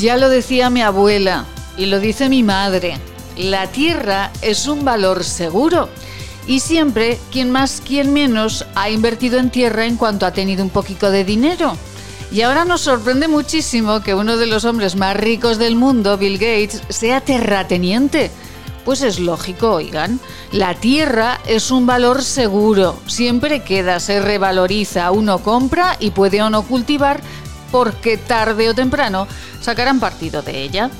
Ya lo decía mi abuela y lo dice mi madre. La tierra es un valor seguro. Y siempre, quien más, quien menos, ha invertido en tierra en cuanto ha tenido un poquito de dinero. Y ahora nos sorprende muchísimo que uno de los hombres más ricos del mundo, Bill Gates, sea terrateniente. Pues es lógico, oigan, la tierra es un valor seguro, siempre queda, se revaloriza, uno compra y puede o no cultivar porque tarde o temprano sacarán partido de ella.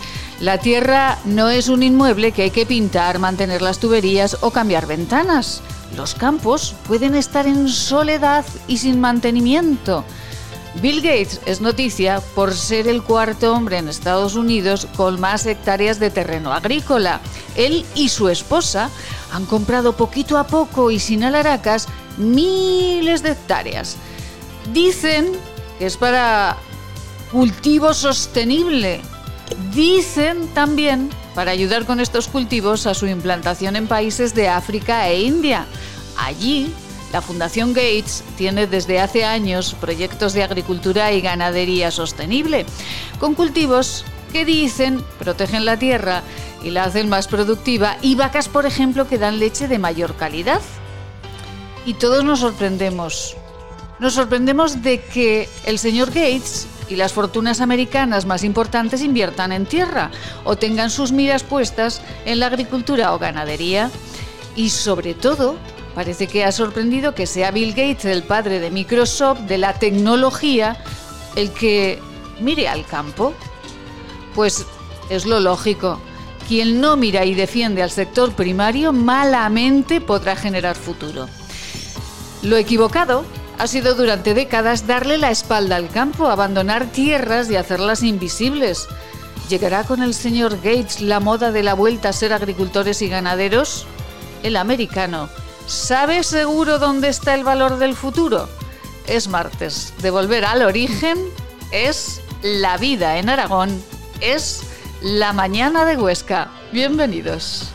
La tierra no es un inmueble que hay que pintar, mantener las tuberías o cambiar ventanas. Los campos pueden estar en soledad y sin mantenimiento. Bill Gates es noticia por ser el cuarto hombre en Estados Unidos con más hectáreas de terreno agrícola. Él y su esposa han comprado poquito a poco y sin alaracas miles de hectáreas. Dicen que es para cultivo sostenible. Dicen también para ayudar con estos cultivos a su implantación en países de África e India. Allí la Fundación Gates tiene desde hace años proyectos de agricultura y ganadería sostenible, con cultivos que dicen protegen la tierra y la hacen más productiva y vacas, por ejemplo, que dan leche de mayor calidad. Y todos nos sorprendemos. Nos sorprendemos de que el señor Gates y las fortunas americanas más importantes inviertan en tierra o tengan sus miras puestas en la agricultura o ganadería. Y sobre todo, Parece que ha sorprendido que sea Bill Gates, el padre de Microsoft, de la tecnología, el que mire al campo. Pues es lo lógico. Quien no mira y defiende al sector primario malamente podrá generar futuro. Lo equivocado ha sido durante décadas darle la espalda al campo, abandonar tierras y hacerlas invisibles. ¿Llegará con el señor Gates la moda de la vuelta a ser agricultores y ganaderos? El americano ¿Sabe seguro dónde está el valor del futuro? Es martes. De volver al origen es la vida en Aragón. Es la mañana de Huesca. Bienvenidos.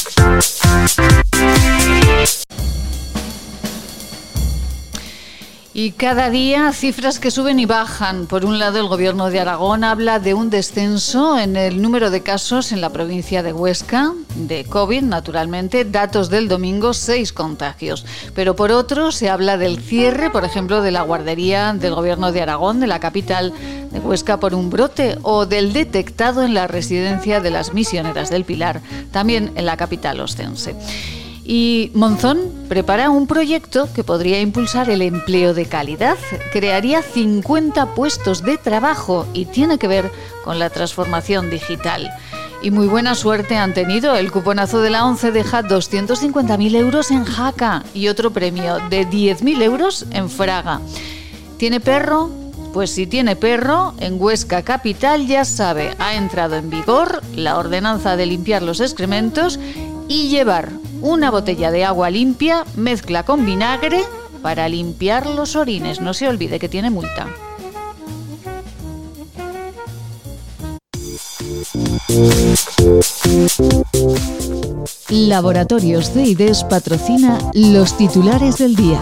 Y cada día cifras que suben y bajan. Por un lado, el gobierno de Aragón habla de un descenso en el número de casos en la provincia de Huesca, de COVID, naturalmente. Datos del domingo, seis contagios. Pero por otro, se habla del cierre, por ejemplo, de la guardería del gobierno de Aragón, de la capital de Huesca, por un brote, o del detectado en la residencia de las misioneras del Pilar, también en la capital ostense. Y Monzón prepara un proyecto que podría impulsar el empleo de calidad. Crearía 50 puestos de trabajo y tiene que ver con la transformación digital. Y muy buena suerte han tenido. El cuponazo de la ONCE deja 250.000 euros en Jaca y otro premio de 10.000 euros en Fraga. ¿Tiene perro? Pues si tiene perro, en Huesca Capital ya sabe, ha entrado en vigor la ordenanza de limpiar los excrementos y llevar una botella de agua limpia, mezcla con vinagre para limpiar los orines. No se olvide que tiene multa. Laboratorios de IDES patrocina los titulares del día.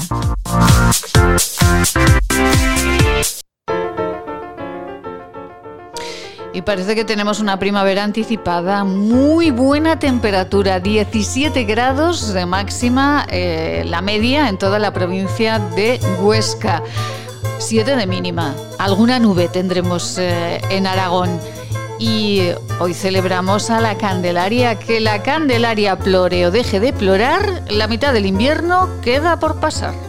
Y parece que tenemos una primavera anticipada, muy buena temperatura, 17 grados de máxima, eh, la media en toda la provincia de Huesca, 7 de mínima. Alguna nube tendremos eh, en Aragón. Y hoy celebramos a la Candelaria, que la Candelaria plore o deje de plorar, la mitad del invierno queda por pasar.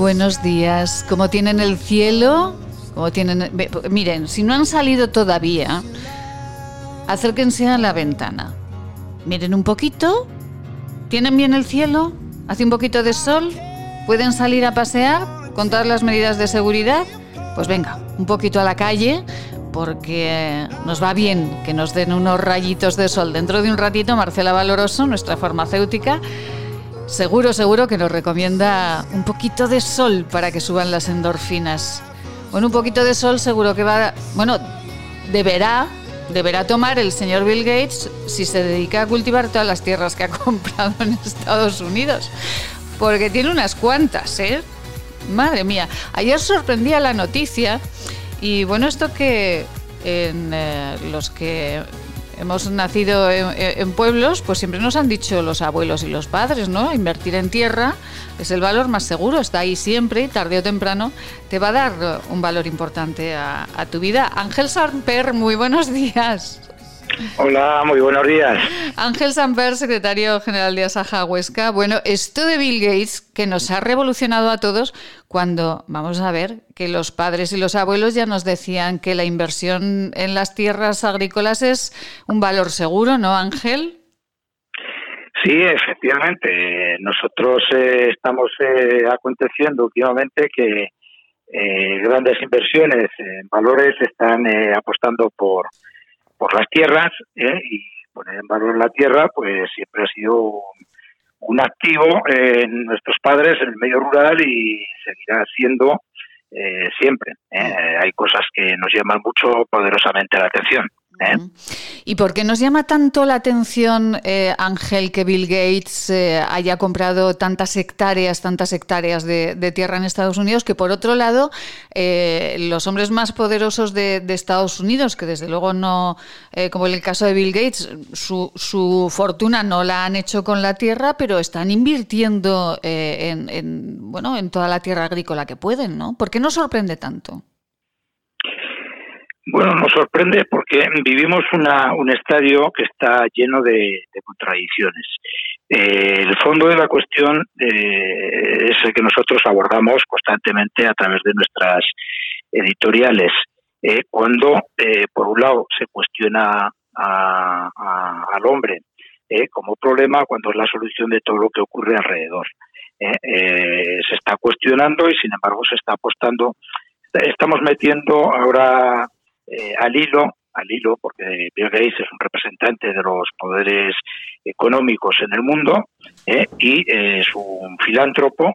Buenos días. ¿Cómo tienen el cielo? ¿Cómo tienen... Miren, si no han salido todavía, acérquense a la ventana. Miren un poquito. ¿Tienen bien el cielo? ¿Hace un poquito de sol? ¿Pueden salir a pasear con todas las medidas de seguridad? Pues venga, un poquito a la calle porque nos va bien que nos den unos rayitos de sol. Dentro de un ratito, Marcela Valoroso, nuestra farmacéutica, Seguro, seguro que nos recomienda un poquito de sol para que suban las endorfinas. Bueno, un poquito de sol seguro que va, bueno, deberá, deberá tomar el señor Bill Gates si se dedica a cultivar todas las tierras que ha comprado en Estados Unidos, porque tiene unas cuantas, ¿eh? Madre mía, ayer sorprendía la noticia y bueno, esto que en eh, los que hemos nacido en, pueblos, pues siempre nos han dicho los abuelos y los padres, ¿no? Invertir en tierra es el valor más seguro, está ahí siempre, tarde o temprano, te va a dar un valor importante a, a tu vida. Ángel Samper, muy buenos días. Hola, muy buenos días. Ángel Samper, secretario general de Asaja Huesca. Bueno, esto de Bill Gates, que nos ha revolucionado a todos cuando, vamos a ver, que los padres y los abuelos ya nos decían que la inversión en las tierras agrícolas es un valor seguro, ¿no, Ángel? Sí, efectivamente. Nosotros eh, estamos eh, aconteciendo últimamente que eh, grandes inversiones en valores están apostando por por las tierras ¿eh? y poner en valor la tierra, pues siempre ha sido un, activo en nuestros padres en el medio rural y seguirá siendo eh, siempre. ¿eh? Hay cosas que nos llaman mucho poderosamente la atención. ¿Eh? ¿Y por qué nos llama tanto la atención, eh, Ángel, que Bill Gates eh, haya comprado tantas hectáreas, tantas hectáreas de, tierra en Estados Unidos, que por otro lado, los hombres más poderosos de, Estados Unidos, que desde luego no, como en el caso de Bill Gates, su, su, fortuna no la han hecho con la tierra, pero están invirtiendo en, en, bueno, en toda la tierra agrícola que pueden, ¿no? ¿Por qué nos sorprende tanto? Bueno, nos sorprende porque vivimos una, un estadio que está lleno de, contradicciones. Eh, el fondo de la cuestión eh, es el que nosotros abordamos constantemente a través de nuestras editoriales. Eh, cuando, por un lado, se cuestiona al hombre como problema, cuando es la solución de todo lo que ocurre alrededor. se está cuestionando y, sin embargo, se está apostando. Estamos metiendo ahora eh, al hilo, al hilo, porque Bill Gates es un representante de los poderes económicos en el mundo eh, y es un filántropo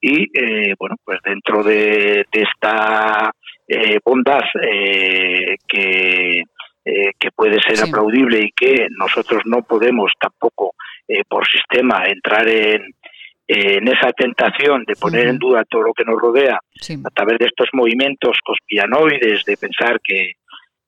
y eh, bueno, pues dentro de, esta bondad que que puede ser aplaudible y que nosotros no podemos tampoco por sistema entrar en, en esa tentación de poner en duda todo lo que nos rodea a través de estos movimientos conspiranoides de pensar que,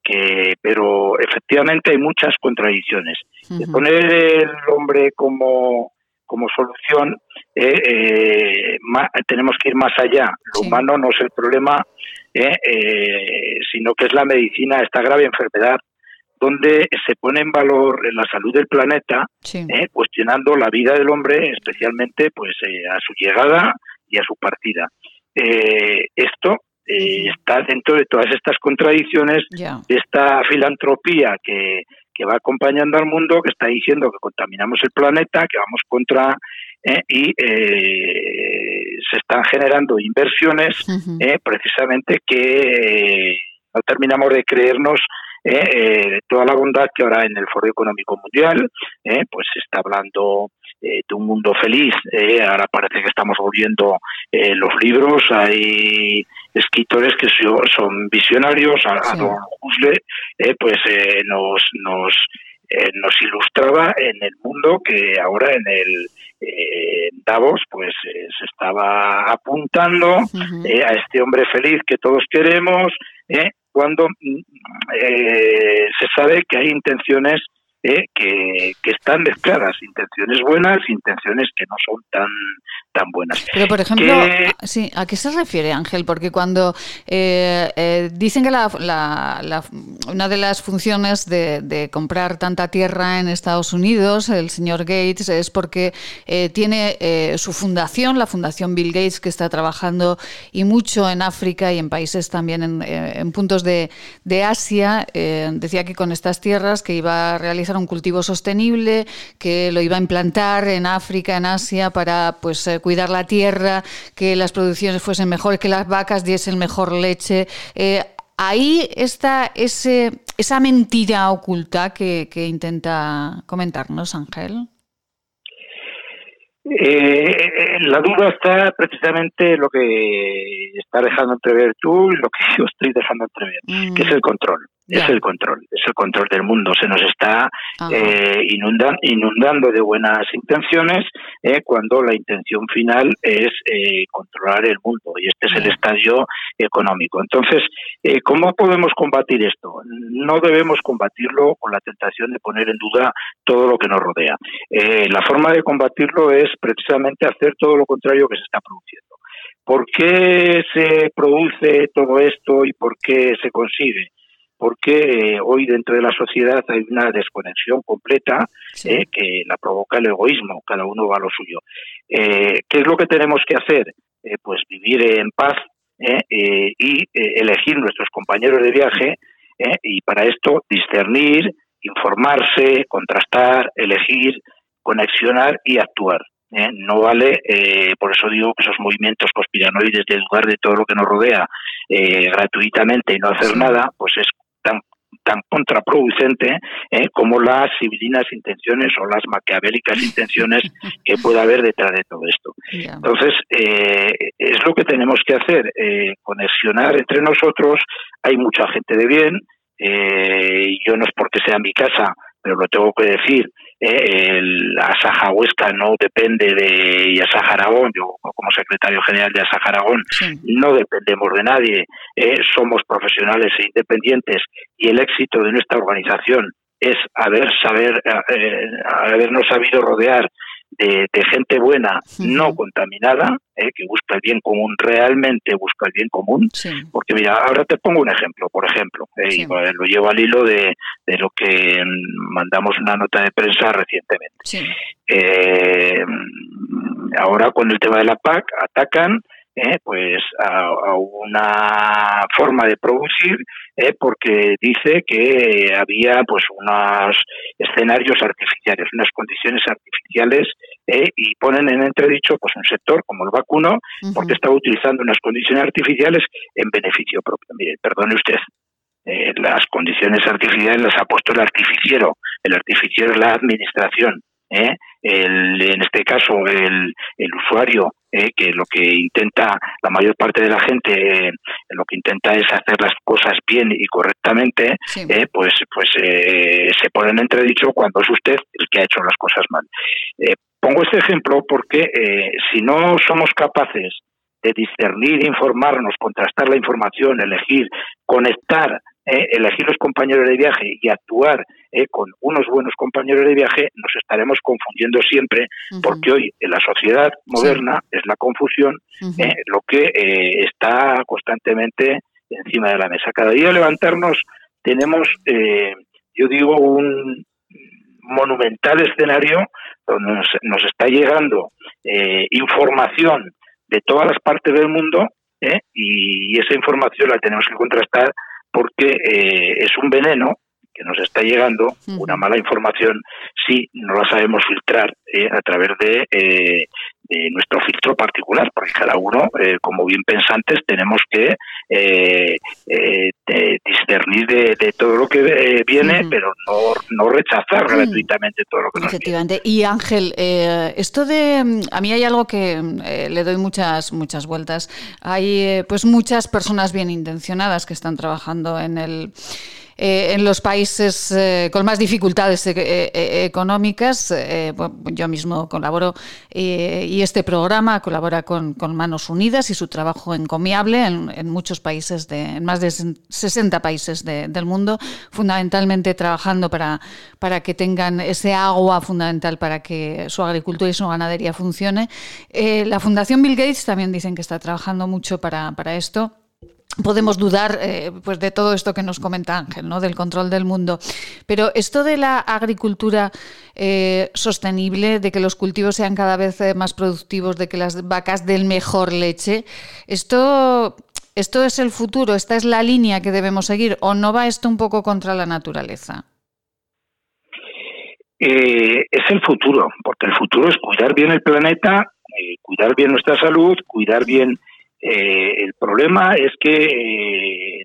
que pero efectivamente hay muchas contradicciones. De poner el hombre como, como solución, eh, tenemos que ir más allá. Lo humano no es el problema, sino que es la medicina, esta grave enfermedad donde se pone en valor la salud del planeta, cuestionando la vida del hombre, especialmente pues a su llegada y a su partida. esto está dentro de todas estas contradicciones, de esta filantropía que, que va acompañando al mundo, que está diciendo que contaminamos el planeta, que vamos contra eh, y eh, se están generando inversiones eh, precisamente que no terminamos de creernos toda la bondad que ahora en el Foro Económico Mundial pues se está hablando de un mundo feliz. ahora parece que estamos volviendo los libros, hay escritores que son visionarios, a, sí. eh, pues eh, nos, nos, eh, nos ilustraba en el mundo que ahora en el eh, Davos pues se estaba apuntando a este hombre feliz que todos queremos, cuando mm, se sabe que hay intenciones eh, que, están mezcladas, intenciones buenas, intenciones que no son tan, tan buenas. Pero, por ejemplo, sí, ¿a qué se refiere Ángel? Porque cuando eh, eh, dicen que la, la, una de las funciones de, comprar tanta tierra en Estados Unidos, el señor Gates, es porque tiene su fundación, la Fundación Bill Gates, que está trabajando y mucho en África y en países también en, en puntos de, de Asia. decía que con estas tierras que iba a realizar un cultivo sostenible, que lo iba a implantar en África, en Asia, para pues eh, cuidar la tierra, que las producciones fuesen mejores, que las vacas diesen mejor leche. Eh, ahí está ese, esa mentira oculta que, que intenta comentarnos, Ángel. Eh, la duda está precisamente lo que está dejando entrever tú y lo que yo estoy dejando entrever, que es mm. el control. Es el control, es el control del mundo. Se nos está eh, inundando de buenas intenciones eh, cuando la intención final es eh, controlar el mundo y este es el estadio económico. Entonces, eh, ¿cómo podemos combatir esto? No debemos combatirlo con la tentación de poner en duda todo lo que nos rodea. la forma de combatirlo es precisamente hacer todo lo contrario que se está produciendo. ¿Por qué se produce todo esto y por qué se consigue? Porque eh, hoy dentro de la sociedad hay una desconexión completa eh, que la provoca el egoísmo, cada uno va a lo suyo. Eh, ¿Qué es lo que tenemos que hacer? pues vivir en paz y elegir nuestros compañeros de viaje y para esto discernir, informarse, contrastar, elegir, conexionar y actuar. no vale, por eso digo que esos movimientos conspiranoides de dudar de todo lo que nos rodea gratuitamente y no hacer nada, pues es tan contraproducente ¿eh? como las civilinas intenciones o las maquiavélicas intenciones que pueda haber detrás de todo esto. Entonces, eh, es lo que tenemos que hacer, eh, conexionar entre nosotros. Hay mucha gente de bien, yo no es porque sea mi casa, pero lo tengo que decir, eh, el Asaja Huesca no depende de Asaja Aragón, yo como secretario general de Asaja Aragón no dependemos de nadie, eh, somos profesionales e independientes y el éxito de nuestra organización es haber saber eh, habernos sabido rodear de, gente buena, no contaminada, eh, que busca el bien común, realmente busca el bien común. Porque mira, ahora te pongo un ejemplo, por ejemplo, eh, lo llevo al hilo de, de, lo que mandamos una nota de prensa recientemente. Eh, ahora con el tema de la PAC atacan eh, pues a, una forma de producir eh, porque dice que había pues unos escenarios artificiales, unas condiciones artificiales eh, y ponen en entredicho pues un sector como el vacuno porque está utilizando unas condiciones artificiales en beneficio propio. Mire, perdone usted, las condiciones artificiales las ha puesto el artificiero, el artificiero es la administración. ¿eh? el, en este caso el, el usuario, ¿eh? que lo que intenta la mayor parte de la gente, eh, lo que intenta es hacer las cosas bien y correctamente, ¿eh? pues, pues se pone en entredicho cuando es usted el que ha hecho las cosas mal. pongo este ejemplo porque si no somos capaces de discernir, informarnos, contrastar la información, elegir, conectar elegir los compañeros de viaje y actuar con unos buenos compañeros de viaje, nos estaremos confundiendo siempre, porque hoy en la sociedad moderna es la confusión lo que está constantemente encima de la mesa. Cada día levantarnos tenemos, yo digo, un monumental escenario donde nos, está llegando eh, información de todas las partes del mundo ¿eh? y esa información la tenemos que contrastar porque eh, es un veneno que nos está llegando, una mala información, si no la sabemos filtrar a través de nuestro filtro particular, porque cada uno, eh, como bien pensantes, tenemos que eh, eh, discernir de, todo lo que viene, pero no, no rechazar mm. gratuitamente todo lo que Efectivamente. Y Ángel, esto de... A mí hay algo que le doy muchas, muchas vueltas. Hay pues muchas personas bien intencionadas que están trabajando en el eh, en los países eh, con más dificultades eh, económicas. yo mismo colaboro y este programa colabora con, Manos Unidas y su trabajo encomiable en, muchos países, de, en más de 60 países del mundo, fundamentalmente trabajando para, para que tengan ese agua fundamental para que su agricultura y su ganadería funcione. la Fundación Bill Gates también dicen que está trabajando mucho para, para esto podemos dudar eh, pues de todo esto que nos comenta Ángel, ¿no? del control del mundo. Pero esto de la agricultura eh, sostenible, de que los cultivos sean cada vez eh, más productivos, de que las vacas den mejor leche, esto, esto es el futuro, esta es la línea que debemos seguir, o no va esto un poco contra la naturaleza. es el futuro, porque el futuro es cuidar bien el planeta, cuidar bien nuestra salud, cuidar bien eh, el problema es que eh,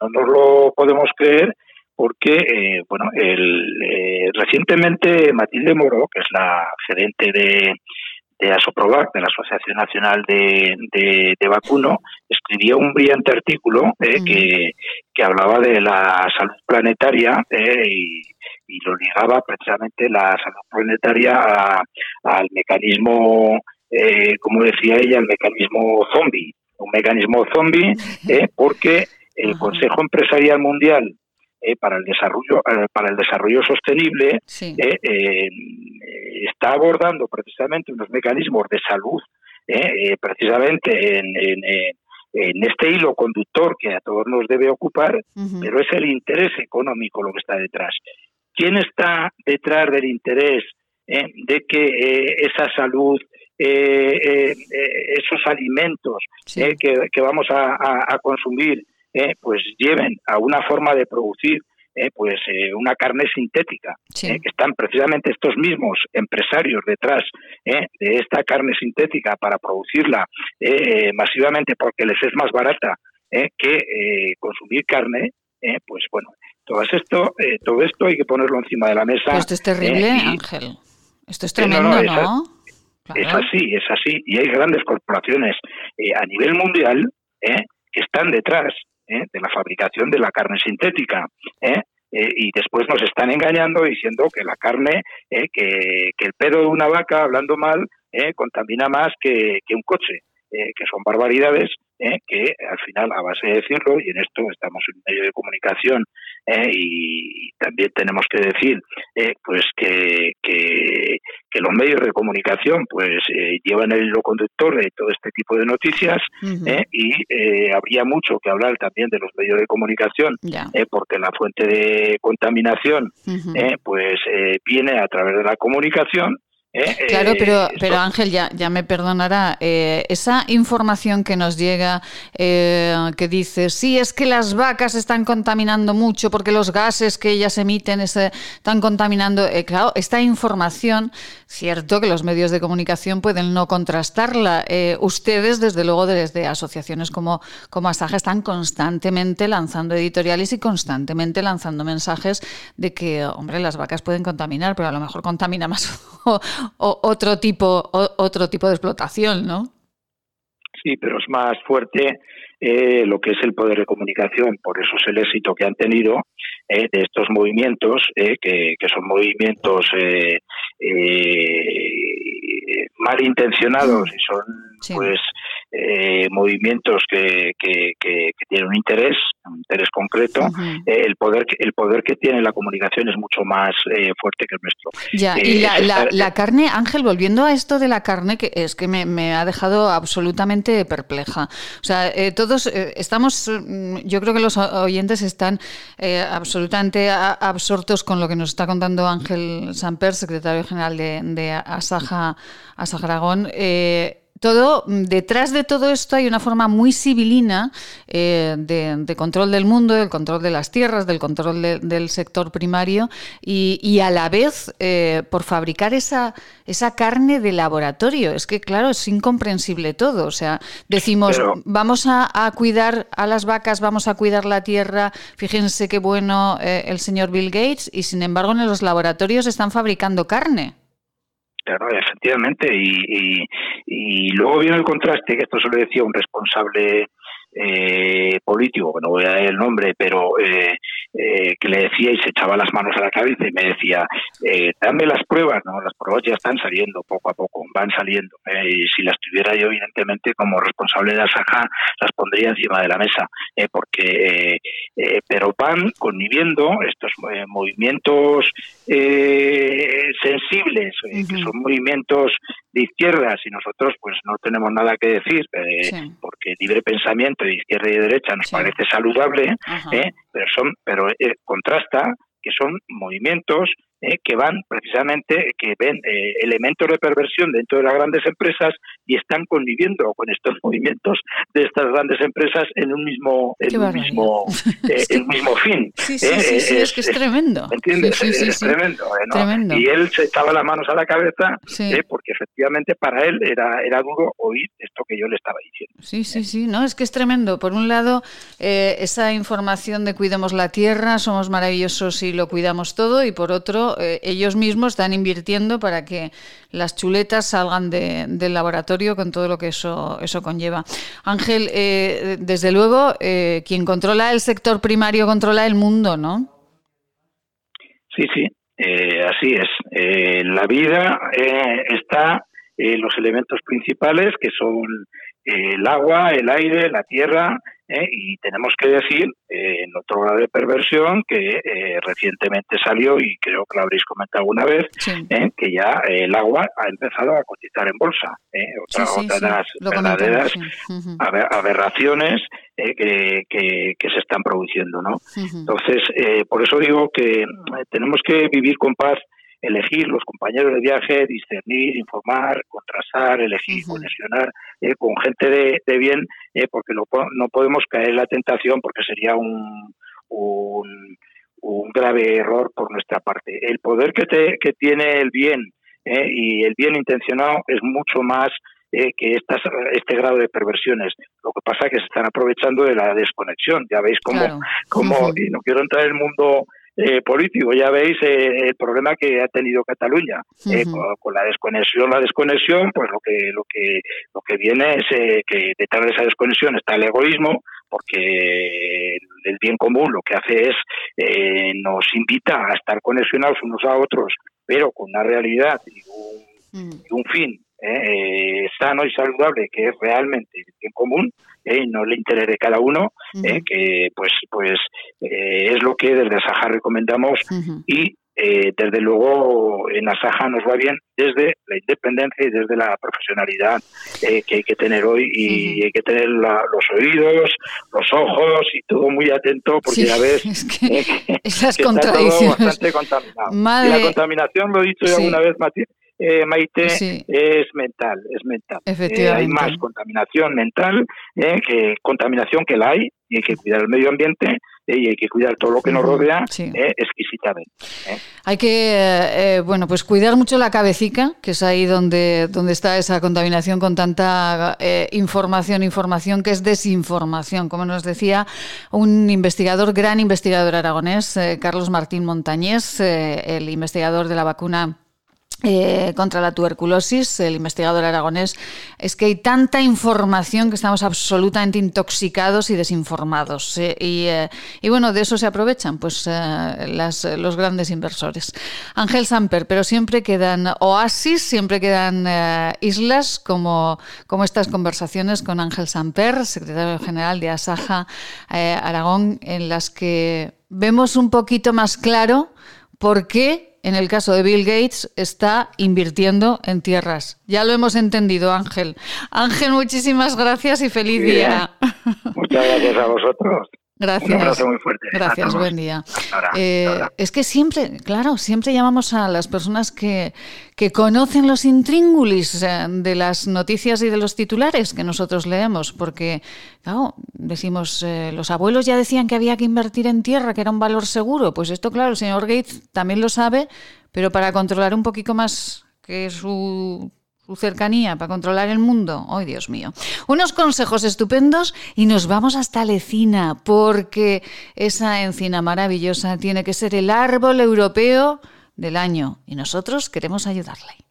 no nos lo podemos creer porque, eh, bueno, el, recientemente Matilde Moro, que es la gerente de, de Asoprovac, de la Asociación Nacional de, de, Vacuno, escribió un brillante artículo que, que, hablaba de la salud planetaria y, y, lo ligaba precisamente la salud planetaria al mecanismo eh, como decía ella, el mecanismo zombie, un mecanismo zombie, eh, porque el Consejo Empresarial Mundial eh, para el desarrollo para el desarrollo sostenible está abordando precisamente unos mecanismos de salud, precisamente en, en, este hilo conductor que a todos nos debe ocupar, pero es el interés económico lo que está detrás. ¿Quién está detrás del interés de que esa salud eh, eh, eh, esos alimentos eh, que, vamos a, consumir pues lleven a una forma de producir pues una carne sintética que están precisamente estos mismos empresarios detrás de esta carne sintética para producirla masivamente porque les es más barata que consumir carne pues bueno todo esto todo esto hay que ponerlo encima de la mesa esto es terrible Ángel. Esto es tremendo ¿no? Es así, es así. Y hay grandes corporaciones eh, a nivel mundial eh, que están detrás eh, de la fabricación de la carne sintética. y después nos están engañando diciendo que la carne, que, que, el pedo de una vaca, hablando mal, contamina más que, que un coche. Eh, que son barbaridades, eh, que al final, a base de decirlo, y en esto estamos en medio de comunicación, eh, y también tenemos que decir pues que, que, los medios de comunicación pues llevan el hilo conductor de todo este tipo de noticias, y habría mucho que hablar también de los medios de comunicación, porque la fuente de contaminación pues viene a través de la comunicación, ¿Eh? Claro, pero, eh, pero Ángel, ya, ya me perdonará, eh, esa información que nos llega, que dice, sí, es que las vacas están contaminando mucho porque los gases que ellas emiten están contaminando, claro, esta información, cierto que los medios de comunicación pueden no contrastarla. ustedes, desde luego, desde asociaciones como, como Asaja, están constantemente lanzando editoriales y constantemente lanzando mensajes de que, hombre, las vacas pueden contaminar, pero a lo mejor contamina más o otro tipo, otro tipo de explotación, ¿no? Sí, pero es más fuerte eh, lo que es el poder de comunicación. Por eso es el éxito que han tenido eh, de estos movimientos, eh, que, son movimientos malintencionados y son pues movimientos que, que, que, tienen un interés, un interés concreto, el poder el poder que tiene la comunicación es mucho más fuerte que el nuestro. Ya, y la, la, carne, Ángel, volviendo a esto de la carne, que es que me, me ha dejado absolutamente perpleja. O sea, todos estamos, mm, yo creo que los oyentes están absolutamente absortos con lo que nos está contando Ángel Samper, secretario general de, de Asaja, Asaja Aragón. Eh, todo, detrás de todo esto hay una forma muy civilina eh, de, control del mundo, del control de las tierras, del control del sector primario y, a la vez eh, por fabricar esa, esa carne de laboratorio. Es que, claro, es incomprensible todo. O sea, decimos, vamos a, cuidar a las vacas, vamos a cuidar la tierra, fíjense qué bueno eh, el señor Bill Gates y, sin embargo, en los laboratorios están fabricando carne. Efectivamente. Y, y, luego viene el contraste, que esto se lo decía un responsable eh, político, que no voy a dar el nombre, pero eh, eh, que le decía y se echaba las manos a la cabeza y me decía, dame las pruebas, ¿no? Las pruebas ya están saliendo poco a poco, van saliendo. Y si las tuviera yo, evidentemente, como responsable de Asaja, las pondría encima de la mesa, porque, pero van conviviendo estos movimientos sensibles, que son movimientos de izquierdas y nosotros pues no tenemos nada que decir, porque libre pensamiento de izquierda y de derecha nos parece saludable, pero son pero eh, contrasta que son movimientos eh, que van precisamente, que ven eh, elementos de perversión dentro de las grandes empresas y están conviviendo con estos movimientos de estas grandes empresas en un mismo, en un mismo, el mismo fin. Sí, sí, sí, es que es tremendo. ¿Entiendes? es tremendo, Y él se echaba las manos a la cabeza porque efectivamente para él era, era duro oír esto que yo le estaba diciendo. Sí, sí, sí, no, es que es tremendo. Por un lado, esa información de cuidemos la tierra, somos maravillosos y lo cuidamos todo, y por otro, eh, ellos mismos están invirtiendo para que las chuletas salgan del laboratorio con todo lo que eso, eso conlleva. Ángel, eh, desde luego, eh, quien controla el sector primario controla el mundo, ¿no? Sí, sí, así es. la vida está los elementos principales que son el agua, el aire, la tierra, ¿eh? y tenemos que decir, eh, en otro grado de perversión, que eh, recientemente salió, y creo que lo habréis comentado alguna vez, que ya el agua ha empezado a cotizar en bolsa. Otra, otra de las verdaderas aberraciones que, que, se están produciendo. ¿no? Entonces, por eso digo que tenemos que vivir con paz elegir los compañeros de viaje, discernir, informar, contrastar, elegir, conexionar eh, con gente de, bien, eh, porque no, no podemos caer en la tentación porque sería un, un, grave error por nuestra parte. El poder que, te, que tiene el bien eh, y el bien intencionado es mucho más que estas, este grado de perversiones. Lo que pasa es que se están aprovechando de la desconexión. Ya veis cómo, cómo y no quiero entrar en el mundo eh, político. Ya veis eh, el problema que ha tenido Cataluña eh, con, la desconexión. La desconexión, pues lo que lo que lo que viene es que detrás de esa desconexión está el egoísmo, porque el bien común lo que hace es nos invita a estar conexionados unos a otros, pero con una realidad y un, y un fin sano y saludable que es realmente el bien común ¿eh? no el interés de cada uno, ¿eh? que pues pues eh, es lo que desde Asaja recomendamos y desde luego en Asaja nos va bien desde la independencia y desde la profesionalidad que hay que tener hoy y hay que tener los oídos, los ojos y todo muy atento porque ya ves que esas contradicciones. bastante contaminado. Y la contaminación, lo he dicho ya alguna vez, Matías, eh, Maite, es mental, es mental. Eh, hay más contaminación mental eh, que contaminación que la hay y hay que cuidar el medio ambiente y hay que cuidar todo lo que nos rodea exquisitamente. Hay que, bueno, pues cuidar mucho la cabecita, que es ahí donde, donde está esa contaminación con tanta información, información que es desinformación, como nos decía un investigador, gran investigador aragonés, Carlos Martín Montañés, el investigador de la vacuna eh, contra la tuberculosis, el investigador aragonés, es que hay tanta información que estamos absolutamente intoxicados y desinformados. ¿eh? Eh, y, bueno, de eso se aprovechan pues los grandes inversores. Ángel Samper, pero siempre quedan oasis, siempre quedan islas como, como estas conversaciones con Ángel Samper, secretario general de Asaja Aragón, en las que vemos un poquito más claro por qué en el caso de Bill Gates, está invirtiendo en tierras. Ya lo hemos entendido, Ángel. Ángel, muchísimas gracias y feliz día. Muchas gracias a vosotros. Gracias. Un abrazo muy fuerte. Gracias, buen día. Eh, es que siempre, claro, siempre llamamos a las personas que, que conocen los intríngulis eh, de las noticias y de los titulares que nosotros leemos, porque, claro, decimos, eh, los abuelos ya decían que había que invertir en tierra, que era un valor seguro. Pues esto, claro, el señor Gates también lo sabe, pero para controlar un poquito más que su su cercanía para controlar el mundo. ¡Ay, Dios mío! Unos consejos estupendos y nos vamos hasta Lecina, porque esa encina maravillosa tiene que ser el árbol europeo del año y nosotros queremos ayudarle.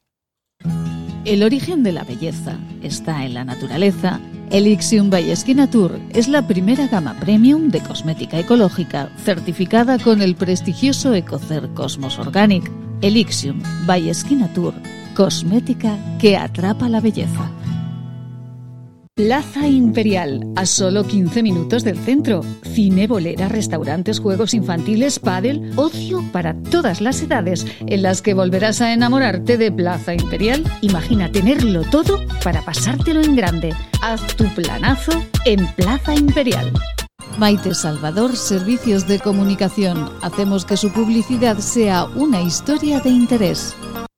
El origen de la belleza está en la naturaleza. Elixium by Tour es la primera gama premium de cosmética ecológica certificada con el prestigioso Ecocer Cosmos Organic. Elixium by Tour Cosmética que atrapa la belleza. Plaza Imperial, a solo 15 minutos del centro. Cine, bolera, restaurantes, juegos infantiles, pádel, ocio para todas las edades, en las que volverás a enamorarte de Plaza Imperial. Imagina tenerlo todo para pasártelo en grande. Haz tu planazo en Plaza Imperial. Maite Salvador, Servicios de Comunicación. Hacemos que su publicidad sea una historia de interés.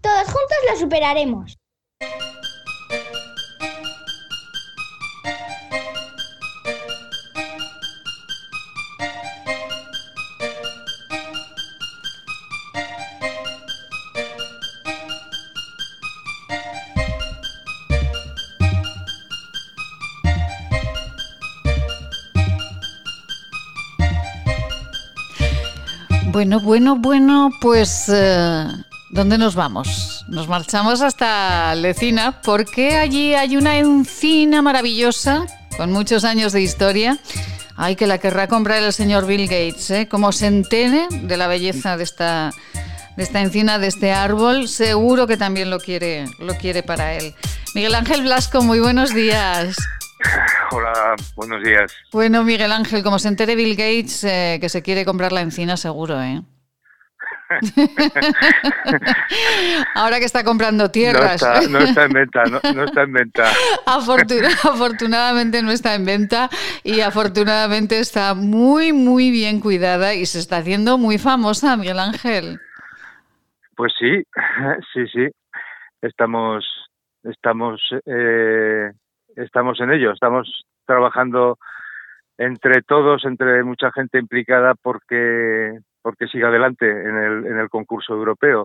todos juntos lo superaremos. Bueno, bueno, bueno, pues eh, ¿Dónde nos vamos? Nos marchamos hasta Lecina porque allí hay una encina maravillosa con muchos años de historia. Ay, que la querrá comprar el señor Bill Gates, ¿eh? Como se entere de la belleza de esta, de esta encina, de este árbol, seguro que también lo quiere, lo quiere para él. Miguel Ángel Blasco, muy buenos días. Hola, buenos días. Bueno, Miguel Ángel, como se entere Bill Gates eh, que se quiere comprar la encina, seguro, ¿eh? Ahora que está comprando tierras. No está, en venta, no, está en venta. afortunadamente no está en venta y afortunadamente está muy, muy bien cuidada y se está haciendo muy famosa, Miguel Ángel. Pues sí, sí, sí. Estamos, estamos, eh, estamos en ello. Estamos trabajando entre todos, entre mucha gente implicada, porque porque siga adelante en el, en el concurso europeo.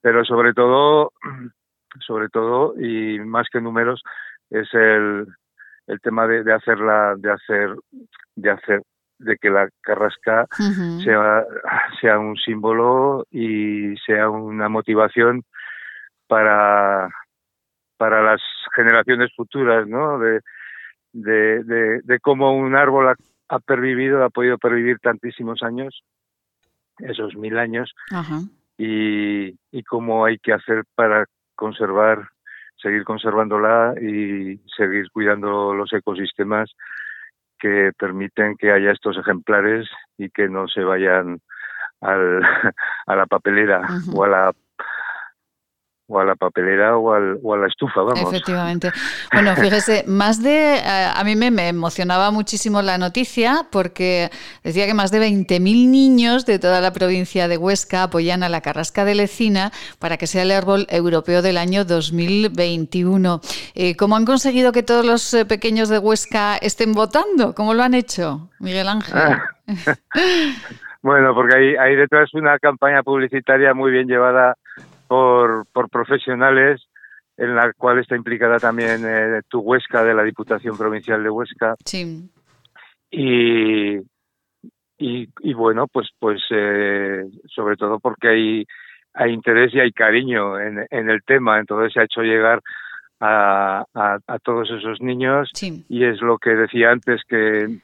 Pero sobre todo, sobre todo, y más que números, es el, el tema de, de hacerla, de hacer, de hacer de que la carrasca sea, sea un símbolo y sea una motivación para, para las generaciones futuras, ¿no? De, de, de, de cómo un árbol ha, ha pervivido, ha podido pervivir tantísimos años esos mil años. Y, y cómo hay que hacer para conservar, seguir conservándola y seguir cuidando los ecosistemas que permiten que haya estos ejemplares y que no se vayan al, a la papelera o a la o a la papelera o, al, o a la estufa, vamos. Efectivamente. Bueno, fíjese, más de. Eh, a mí me, me, emocionaba muchísimo la noticia porque decía que más de 20.000 niños de toda la provincia de Huesca apoyan a la Carrasca de Lecina para que sea el árbol europeo del año 2021. Eh, ¿Cómo han conseguido que todos los eh, pequeños de Huesca estén votando? ¿Cómo lo han hecho, Miguel Ángel? Ah. bueno, porque hay, hay detrás una campaña publicitaria muy bien llevada por, por profesionales en la cual está implicada también eh, tu Huesca de la Diputación Provincial de Huesca. Sí. Y, y, bueno, pues pues eh, sobre todo porque hay, hay interés y hay cariño en, en el tema, entonces se ha hecho llegar a, a, todos esos niños y es lo que decía antes que,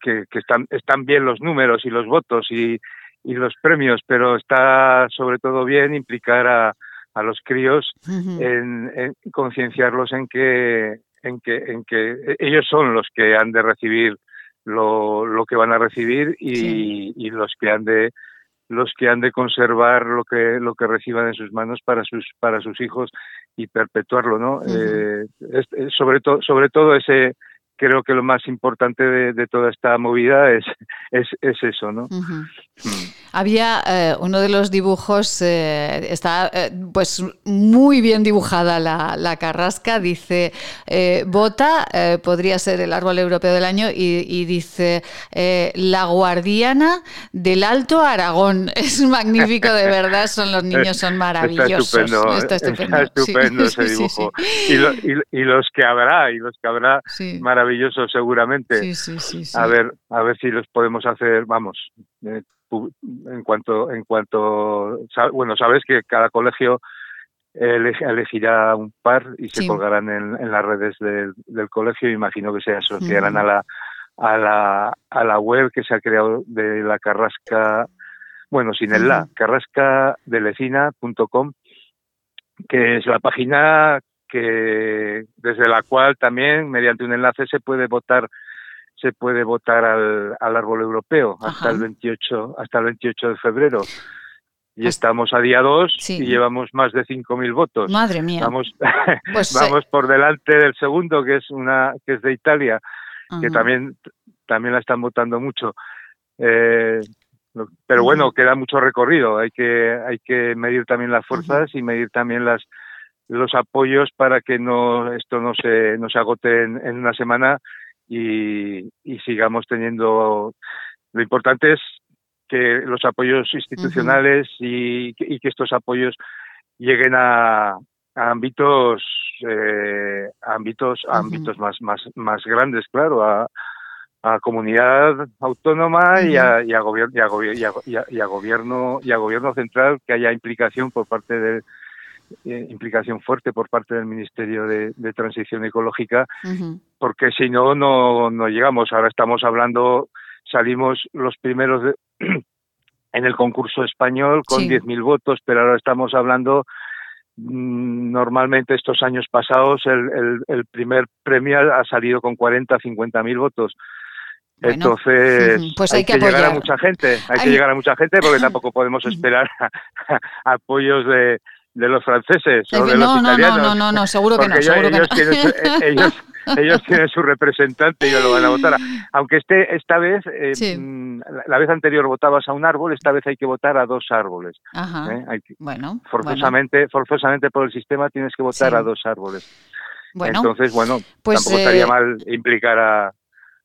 que, que, están, están bien los números y los votos y, y los premios, pero está sobre todo bien implicar a, a los críos en, concienciarlos en que en que en que ellos son los que han de recibir lo, lo que van a recibir y, y los que han de los que han de conservar lo que lo que reciban en sus manos para sus para sus hijos y perpetuarlo no eh, sobre todo sobre todo ese creo que lo más importante de, toda esta movida es, es, eso, ¿no? Había eh, uno de los dibujos, eh, está eh, pues muy bien dibujada la, carrasca, dice, Bota podría ser el árbol europeo del año y, dice, la guardiana del Alto Aragón. Es magnífico, de verdad, son los niños, son maravillosos. Está estupendo, está estupendo, ese dibujo. y, los que habrá, y los que habrá, maravillosos seguramente. a ver, a ver si los podemos hacer, vamos, en cuanto, en cuanto, bueno, sabes que cada colegio elegirá un par y se colgarán en, las redes del, colegio. Imagino que se asociarán a la a la a la web que se ha creado de la Carrasca, bueno, sin el la, carrascadelecina.com, que es la página que desde la cual también mediante un enlace se puede votar se puede votar al, al árbol europeo hasta el 28 hasta el 28 de febrero y estamos a día 2 y llevamos más de 5.000 votos. Madre mía. Vamos, pues, vamos por delante del segundo, que es una que es de Italia, que también también la están votando mucho. Eh, pero bueno, queda mucho recorrido. Hay que hay que medir también las fuerzas y medir también las los apoyos para que no esto no se no se agote en una semana y, sigamos teniendo. Lo importante es que los apoyos institucionales y, que estos apoyos lleguen a, ámbitos eh, ámbitos ámbitos más más más grandes claro a, a comunidad autónoma y, a, y, a, gobierno y, a, gobierno y a gobierno central que haya implicación por parte de eh, implicación fuerte por parte del Ministerio de, Transición Ecológica, porque si no, no, no llegamos. Ahora estamos hablando, salimos los primeros en el concurso español con 10.000 votos, pero ahora estamos hablando mm, normalmente estos años pasados el, el, primer premio ha salido con 40, 50 mil votos. Entonces, pues hay, que, llegar a mucha gente, hay, que llegar a mucha gente porque tampoco podemos esperar apoyos de, de los franceses o de los italianos. No, no, no, no, seguro que no. ellos, Tienen su, representante y ellos lo van a votar. Aunque este, esta vez, eh, mm, la, vez anterior votabas a un árbol, esta vez hay que votar a dos árboles. ¿eh? bueno, forzosamente, forzosamente por el sistema tienes que votar a dos árboles. Bueno, Entonces, bueno, pues, tampoco estaría eh, mal implicar a,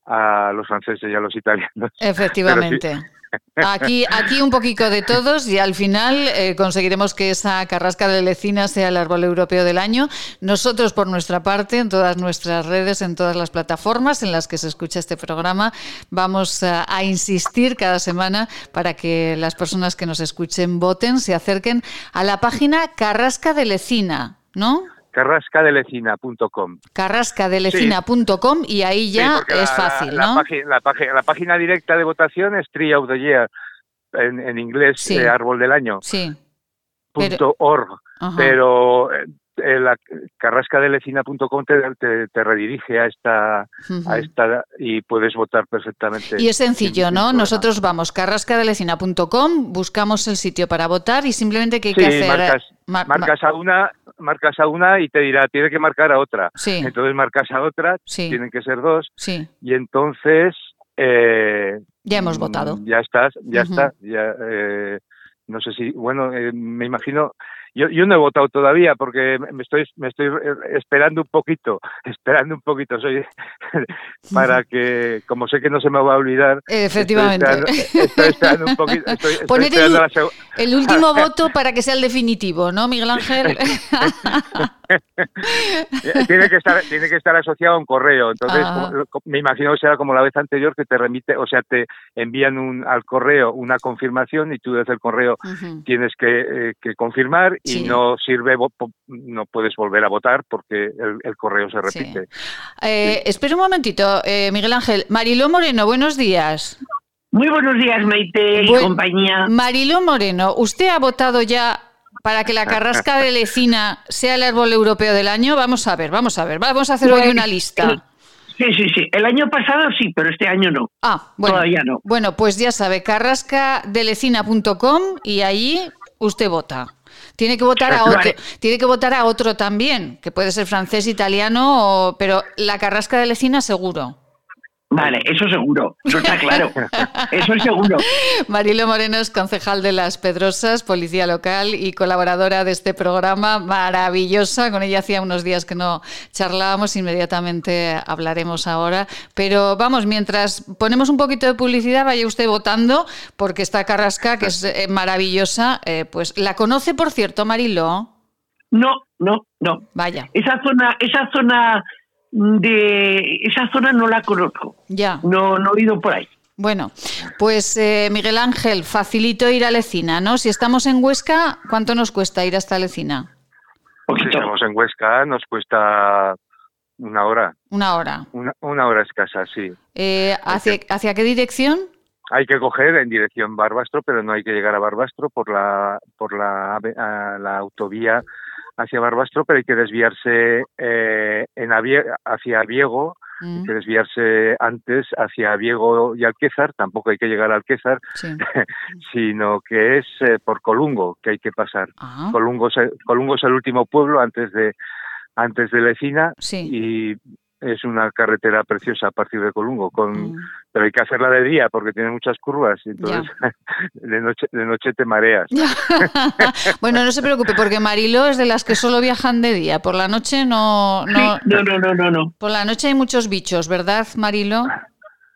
a los franceses y a los italianos. Efectivamente. Aquí, aquí un poquito de todos y al final eh, conseguiremos que esa carrasca de lecina sea el árbol europeo del año. Nosotros, por nuestra parte, en todas nuestras redes, en todas las plataformas en las que se escucha este programa, vamos a, insistir cada semana para que las personas que nos escuchen voten, se acerquen a la página Carrasca de Lecina, ¿no? carrascadelecina.com. Carrascadelecina.com y ahí ya es fácil, la, ¿no? La, la, página directa de votación es Tree of the Year, en, inglés, eh, Árbol del Año. Sí. Punto org. Pero eh, eh, la carrascadelecina.com te, te, te, redirige a esta, a esta y puedes votar perfectamente. Y es sencillo, ¿no? Nosotros vamos carrascadelecina.com, buscamos el sitio para votar y simplemente que hay que hacer. Marcas, marcas a una marcas a una y te dirá, tiene que marcar a otra. Sí. Entonces marcas a otra, Sí. tienen que ser dos. Sí. Y entonces... eh, Ya hemos votado. Ya estás, ya está. Ya, eh, no sé si, bueno, eh, me imagino... Yo, yo no he votado todavía porque me estoy, me estoy esperando un poquito, esperando un poquito, soy para que, como sé que no se me va a olvidar, Efectivamente. Estoy esperando, estoy esperando un poquito. Estoy, estoy Poner el, la el último voto para que sea el definitivo, ¿no, Miguel Ángel? Tiene que estar tiene que estar asociado a un correo entonces Ah. como- me imagino que será como la vez anterior que te remite o sea te envían un al correo una confirmación y tú desde el correo tienes que, eh, que confirmar y Sí. no sirve no puedes volver a votar porque el, el correo se Sí. repite Eh, espera un momentito, eh, Miguel Ángel. Mariló Moreno, buenos días. Muy buenos días, Maite y compañía. Mariló Moreno, ¿usted ha votado ya para que la carrasca de Lecina sea el árbol europeo del año? Vamos a ver, vamos a ver. Vamos a hacer hoy una lista. Sí, sí, sí. El año pasado sí, pero este año no. Ah, bueno. Todavía no. Bueno, pues ya sabe, carrascadelecina.com y allí usted vota. Tiene que votar a otro, Vale. tiene que votar a otro también, que puede ser francés, italiano, o- pero la carrasca de Lecina seguro. Vale, eso seguro. Eso está claro. Eso es seguro. Marilo Moreno es concejal de Las Pedrosas, policía local y colaboradora de este programa maravillosa. Con ella hacía unos días que no charlábamos, inmediatamente hablaremos ahora. Pero vamos, mientras ponemos un poquito de publicidad, vaya usted votando, porque esta Carrasca, que es eh, maravillosa, eh, pues la conoce, por cierto, Marilo. No, no, no. Vaya, Esa zona, esa zona de esa zona no la conozco. ya. No, no he ido por ahí. Bueno, pues eh, Miguel Ángel, facilito ir a Lecina, ¿no? Si estamos en Huesca, ¿cuánto nos cuesta ir hasta Lecina? si estamos en Huesca nos cuesta una hora Una hora. una, una hora escasa sí Eh, ¿hacia, ¿Hacia qué dirección? Hay que coger en dirección Barbastro, pero no hay que llegar a Barbastro por la por la, ave- a la autovía hacia Barbastro, pero hay que desviarse eh, en Avie- hacia Viego, Mm, hay que desviarse antes hacia Viego y Alquézar, tampoco hay que llegar a Alquézar, sí. sino que es eh, por Colungo que hay que pasar. Ah, Colungo, es el- Colungo es el último pueblo antes de antes de Lecina sí. y es una carretera preciosa a partir de Colungo, con, Mm. pero hay que hacerla de día porque tiene muchas curvas y entonces de noche de noche te mareas. bueno, no se preocupe, porque Marilo es de las que solo viajan de día. Por la noche no, no, Sí, no, no, no, no, no. por la noche hay muchos bichos, ¿verdad, Marilo?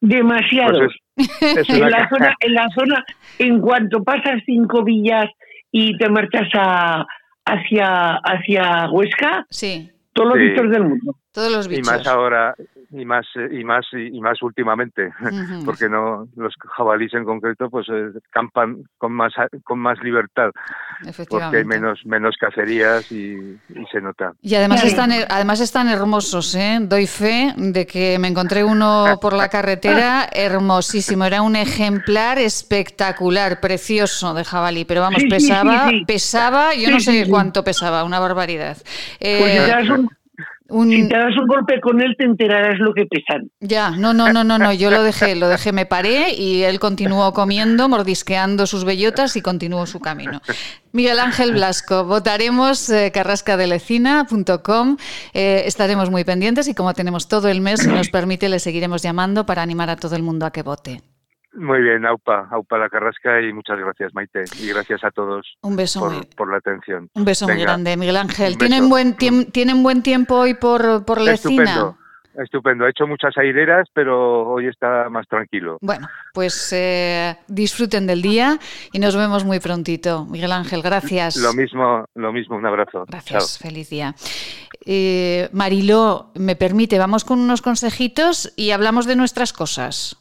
Demasiados. Pues es, es en la zona, en la zona, en cuanto pasas cinco villas y te marchas a, hacia, hacia Huesca, Sí, todos los Sí. bichos del mundo. todos los y bichos. más ahora y más eh, y más y más últimamente porque no los jabalíes en concreto pues eh, campan con más con más libertad porque hay menos menos cacerías y, y se nota. Y además están, her- además están hermosos, ¿eh? Doy fe de que me encontré uno por la carretera hermosísimo. Era un ejemplar espectacular, precioso de jabalí. Pero vamos, Sí, pesaba, sí, sí. pesaba, yo no sé cuánto pesaba, una barbaridad. Eh, Pues un, si te das un golpe con él, te enterarás lo que pesan. Ya, no, no, no, no, no, yo lo dejé, lo dejé, me paré y él continuó comiendo, mordisqueando sus bellotas y continuó su camino. Miguel Ángel Blasco, votaremos eh, carrascadelecina.com, eh, estaremos muy pendientes y como tenemos todo el mes, si nos permite, le seguiremos llamando para animar a todo el mundo a que vote. Muy bien, Aupa, Aupa la Carrasca y muchas gracias Maite y gracias a todos Un beso por, muy, por la atención. un beso muy grande, Miguel Ángel. ¿Tienen buen, ¿Tienen buen tiempo hoy por, por Lecina? Estupendo, estupendo. He hecho muchas aireras, pero hoy está más tranquilo. Bueno, pues eh, disfruten del día y nos vemos muy prontito. Miguel Ángel, gracias. Lo mismo, lo mismo. Un abrazo. Gracias, feliz día. Eh, Mariló, me permite, vamos con unos consejitos y hablamos de nuestras cosas.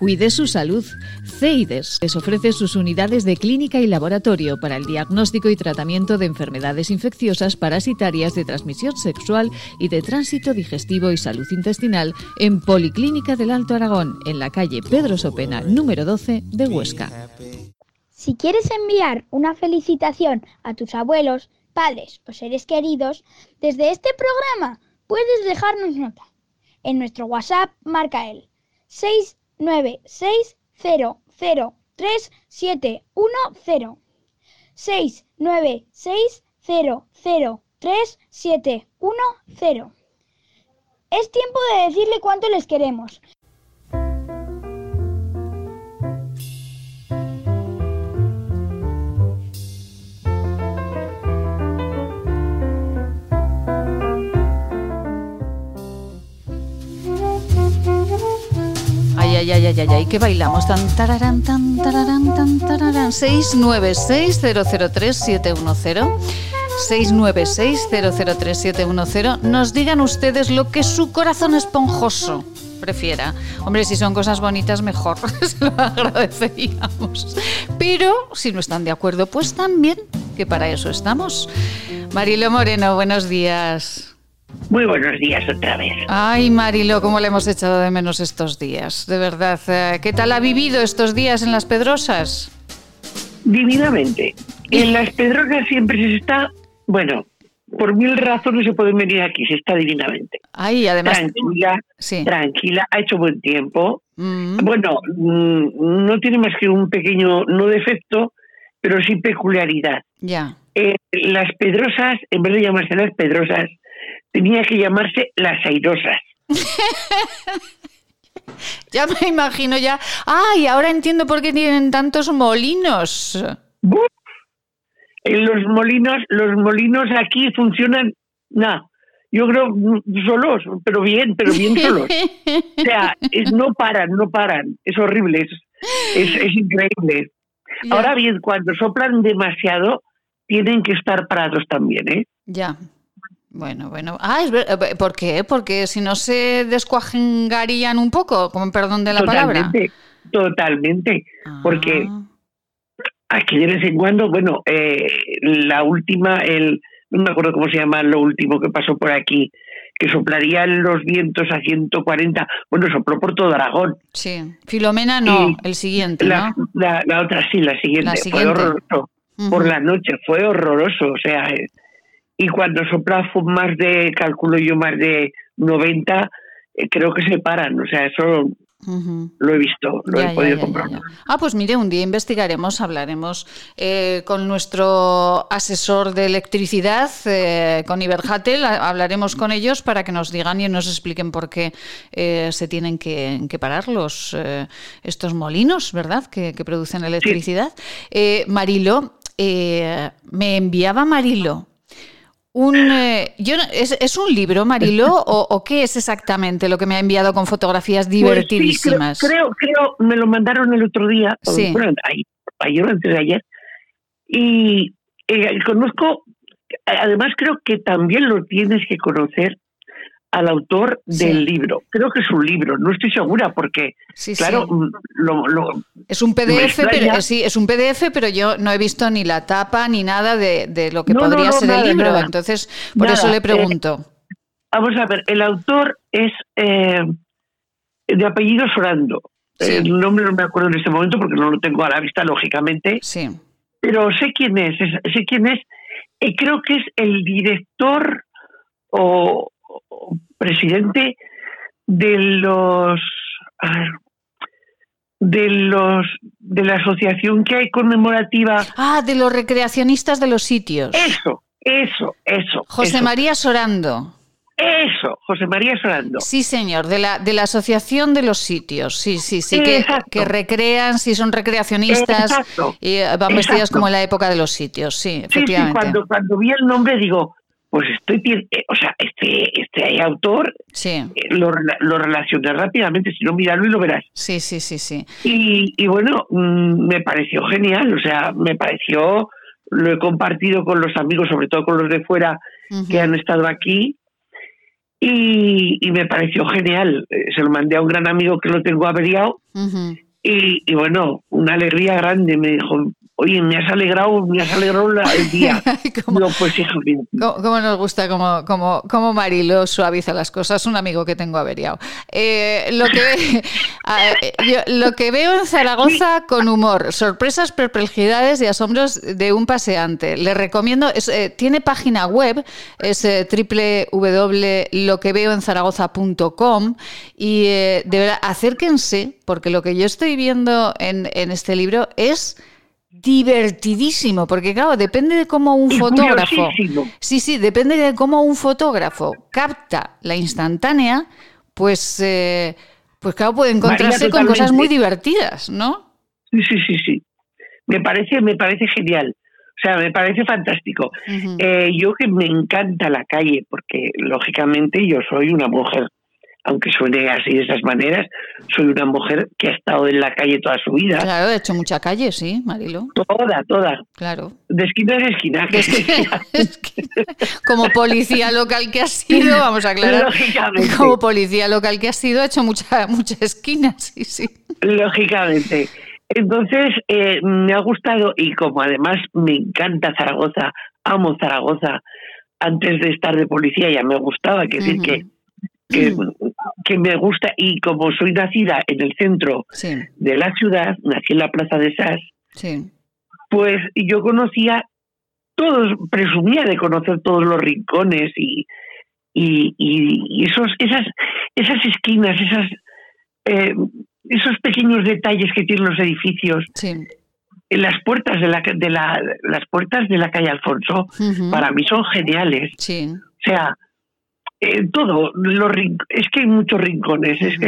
Cuide su salud. CEIDES les ofrece sus unidades de clínica y laboratorio para el diagnóstico y tratamiento de enfermedades infecciosas parasitarias de transmisión sexual y de tránsito digestivo y salud intestinal en Policlínica del Alto Aragón, en la calle Pedro Sopena, número 12 de Huesca. Si quieres enviar una felicitación a tus abuelos, padres o seres queridos, desde este programa puedes dejarnos nota. En nuestro WhatsApp marca el 6 9 6 0 0 3 7 1 0 6 9 6 0 0 3 7 1 0 Es tiempo de decirle cuánto les queremos. Ay, ay, ay, ay, ay, que bailamos tan tararán, tan tararán, tan tararán. 696-003-710. 696-003-710. Nos digan ustedes lo que su corazón esponjoso prefiera. Hombre, si son cosas bonitas, mejor. Se lo agradeceríamos. Pero si no están de acuerdo, pues también, que para eso estamos. Marilo Moreno, buenos días. Muy buenos días otra vez. Ay, Marilo, cómo le hemos echado de menos estos días. De verdad, eh, ¿qué tal ha vivido estos días en las Pedrosas? Divinamente. En las Pedrosas siempre se está, bueno, por mil razones se pueden venir aquí, se está divinamente. Ay, además. Tranquila, Sí. tranquila, ha hecho buen tiempo. Mm, Bueno, mm, no tiene más que un pequeño, no defecto, pero sí peculiaridad. ya. Eh, las Pedrosas, en vez de llamarse las Pedrosas, tenía que llamarse las Airosas. Ya me imagino ya. Ay, ahora entiendo por qué tienen tantos molinos. ¡Buf! En los molinos, los molinos aquí funcionan, nada, yo creo solos, pero bien, pero bien solos. O sea, es- no paran, no paran, es horrible, es, es, es increíble. Ya. Ahora bien, cuando soplan demasiado, tienen que estar parados también, ¿eh? Ya. Bueno, bueno. Ah, es ver- eh, ¿por qué? Porque si no se descuajengarían un poco, con perdón de la palabra. totalmente, totalmente, porque Ah, aquí de vez en cuando, bueno, eh, la última, el, no me acuerdo cómo se llama lo último que pasó por aquí, que soplarían los vientos a 140, bueno, sopló por todo Aragón. sí. Filomena no, Y el siguiente, La, ¿no? la, la otra sí, la siguiente, La fue siguiente. horroroso. Ujú. Por la noche, fue horroroso, o sea, eh, y cuando sopla más de, calculo yo, más de 90, eh, creo que se paran, o sea, eso lo he visto, lo Ya, he podido ya, ya. Ah, pues mire, un día investigaremos, hablaremos eh, con nuestro asesor de electricidad, eh, con Iberhatel, ha- hablaremos con ellos para que nos digan y nos expliquen por qué eh, se tienen que, que parar los, eh, estos molinos, ¿verdad?, que, que producen electricidad. Eh, Marilo, eh, me enviaba Marilo un, eh, yo ¿es, es un libro, Marilo, o, o qué es exactamente lo que me ha enviado con fotografías Pues sí, divertidísimas? creo, creo, creo, me lo mandaron el otro día, Sí. bueno, ayer o antes de ayer, y eh, conozco además creo que también lo tienes que conocer al autor del libro. Creo que es un libro, no estoy segura porque, claro, mm, Lo, es un PDF, pero sí, es un PDF, pero yo no he visto ni la tapa ni nada de, lo que podría ser el libro, entonces por eso le pregunto. Eh, vamos a ver, el autor es eh, de apellido Sorando. El nombre no me acuerdo en este momento porque no lo tengo a la vista, lógicamente. Sí. Pero sé quién es, sé quién es. Y creo que es el director o, presidente de los de los de la asociación que hay conmemorativa. Ah de los recreacionistas de los sitios. Eso eso eso José María Sorando. Eso, José María Sorando. Sí, señor, de la, de la Asociación de los Sitios, sí, sí, sí, que, que, recrean, sí, son recreacionistas y van vestidas como en la época de los sitios, sí, efectivamente. Sí, cuando, cuando vi el nombre digo, pues estoy, eh, o sea, este, este autor eh, lo, lo relacioné rápidamente, si no, míralo y lo verás. Sí, sí, sí, sí. Y, y bueno, mm, me pareció genial, o sea, me pareció, lo he compartido con los amigos, sobre todo con los de fuera que han estado aquí, y, y, me pareció genial. Eh, se lo mandé a un gran amigo que lo tengo averiado, y, y bueno, una alegría grande, me dijo, oye, me has alegrado, me has alegrado el día. ¿Cómo, no, pues ¿Cómo, nos gusta cómo, cómo, cómo Marilo suaviza las cosas? Un amigo que tengo averiado. Eh, lo, que, lo que veo en Zaragoza con humor, sorpresas, perplejidades y asombros de un paseante. Le recomiendo, eh, tiene página web, es eh, www.loqueveoenzaragoza.com y de verdad, acérquense, porque lo que yo estoy viendo en, en este libro es divertidísimo, porque claro, depende de cómo un fotógrafo. Sí, sí, depende de cómo un fotógrafo capta la instantánea, pues, eh, pues claro, puede encontrarse con cosas muy divertidas, ¿no? Sí, sí, sí, sí. Me parece, me parece genial. O sea, me parece fantástico. Eh, yo que me encanta la calle, porque lógicamente yo soy una mujer aunque suene así de esas maneras, soy una mujer que ha estado en la calle toda su vida. Claro, he hecho mucha calle, sí, Marilo. Toda, toda. Claro. De esquina en esquina. Como policía local que ha sido, vamos a aclarar. Lógicamente. Como policía local que ha sido, ha hecho muchas muchas esquinas, sí, sí. Lógicamente. Entonces, eh, me ha gustado y como además me encanta Zaragoza, amo Zaragoza, antes de estar de policía ya me gustaba, que decir que que, me gusta. Y como soy nacida en el centro de la ciudad, nací en la Plaza de Sas, pues yo conocía todos, presumía de conocer todos los rincones y, y, esos, esas, esas esquinas, esas, eh, esos pequeños detalles que tienen los edificios. En las puertas de la, de la las puertas de la calle Alfonso para mí son geniales. O sea, eh, todo, los es que hay muchos rincones, es que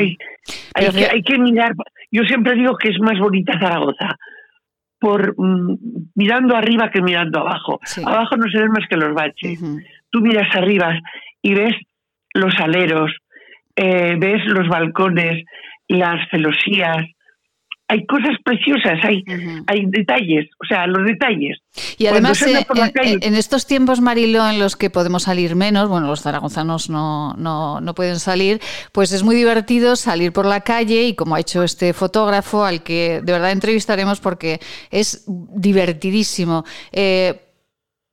hay, hay, que mirar, yo siempre digo que es más bonita Zaragoza, por mm, mirando arriba que mirando abajo. Abajo no se ven más que los baches. Tú miras arriba y ves los aleros, eh, ves los balcones, las celosías, hay cosas preciosas, hay, hay detalles, o sea, los detalles. Y además, eh, en, estos tiempos, Marilo, en los que podemos salir menos, bueno, los zaragozanos no, no, no, pueden salir, pues es muy divertido salir por la calle y como ha hecho este fotógrafo, al que de verdad entrevistaremos porque es divertidísimo. Eh,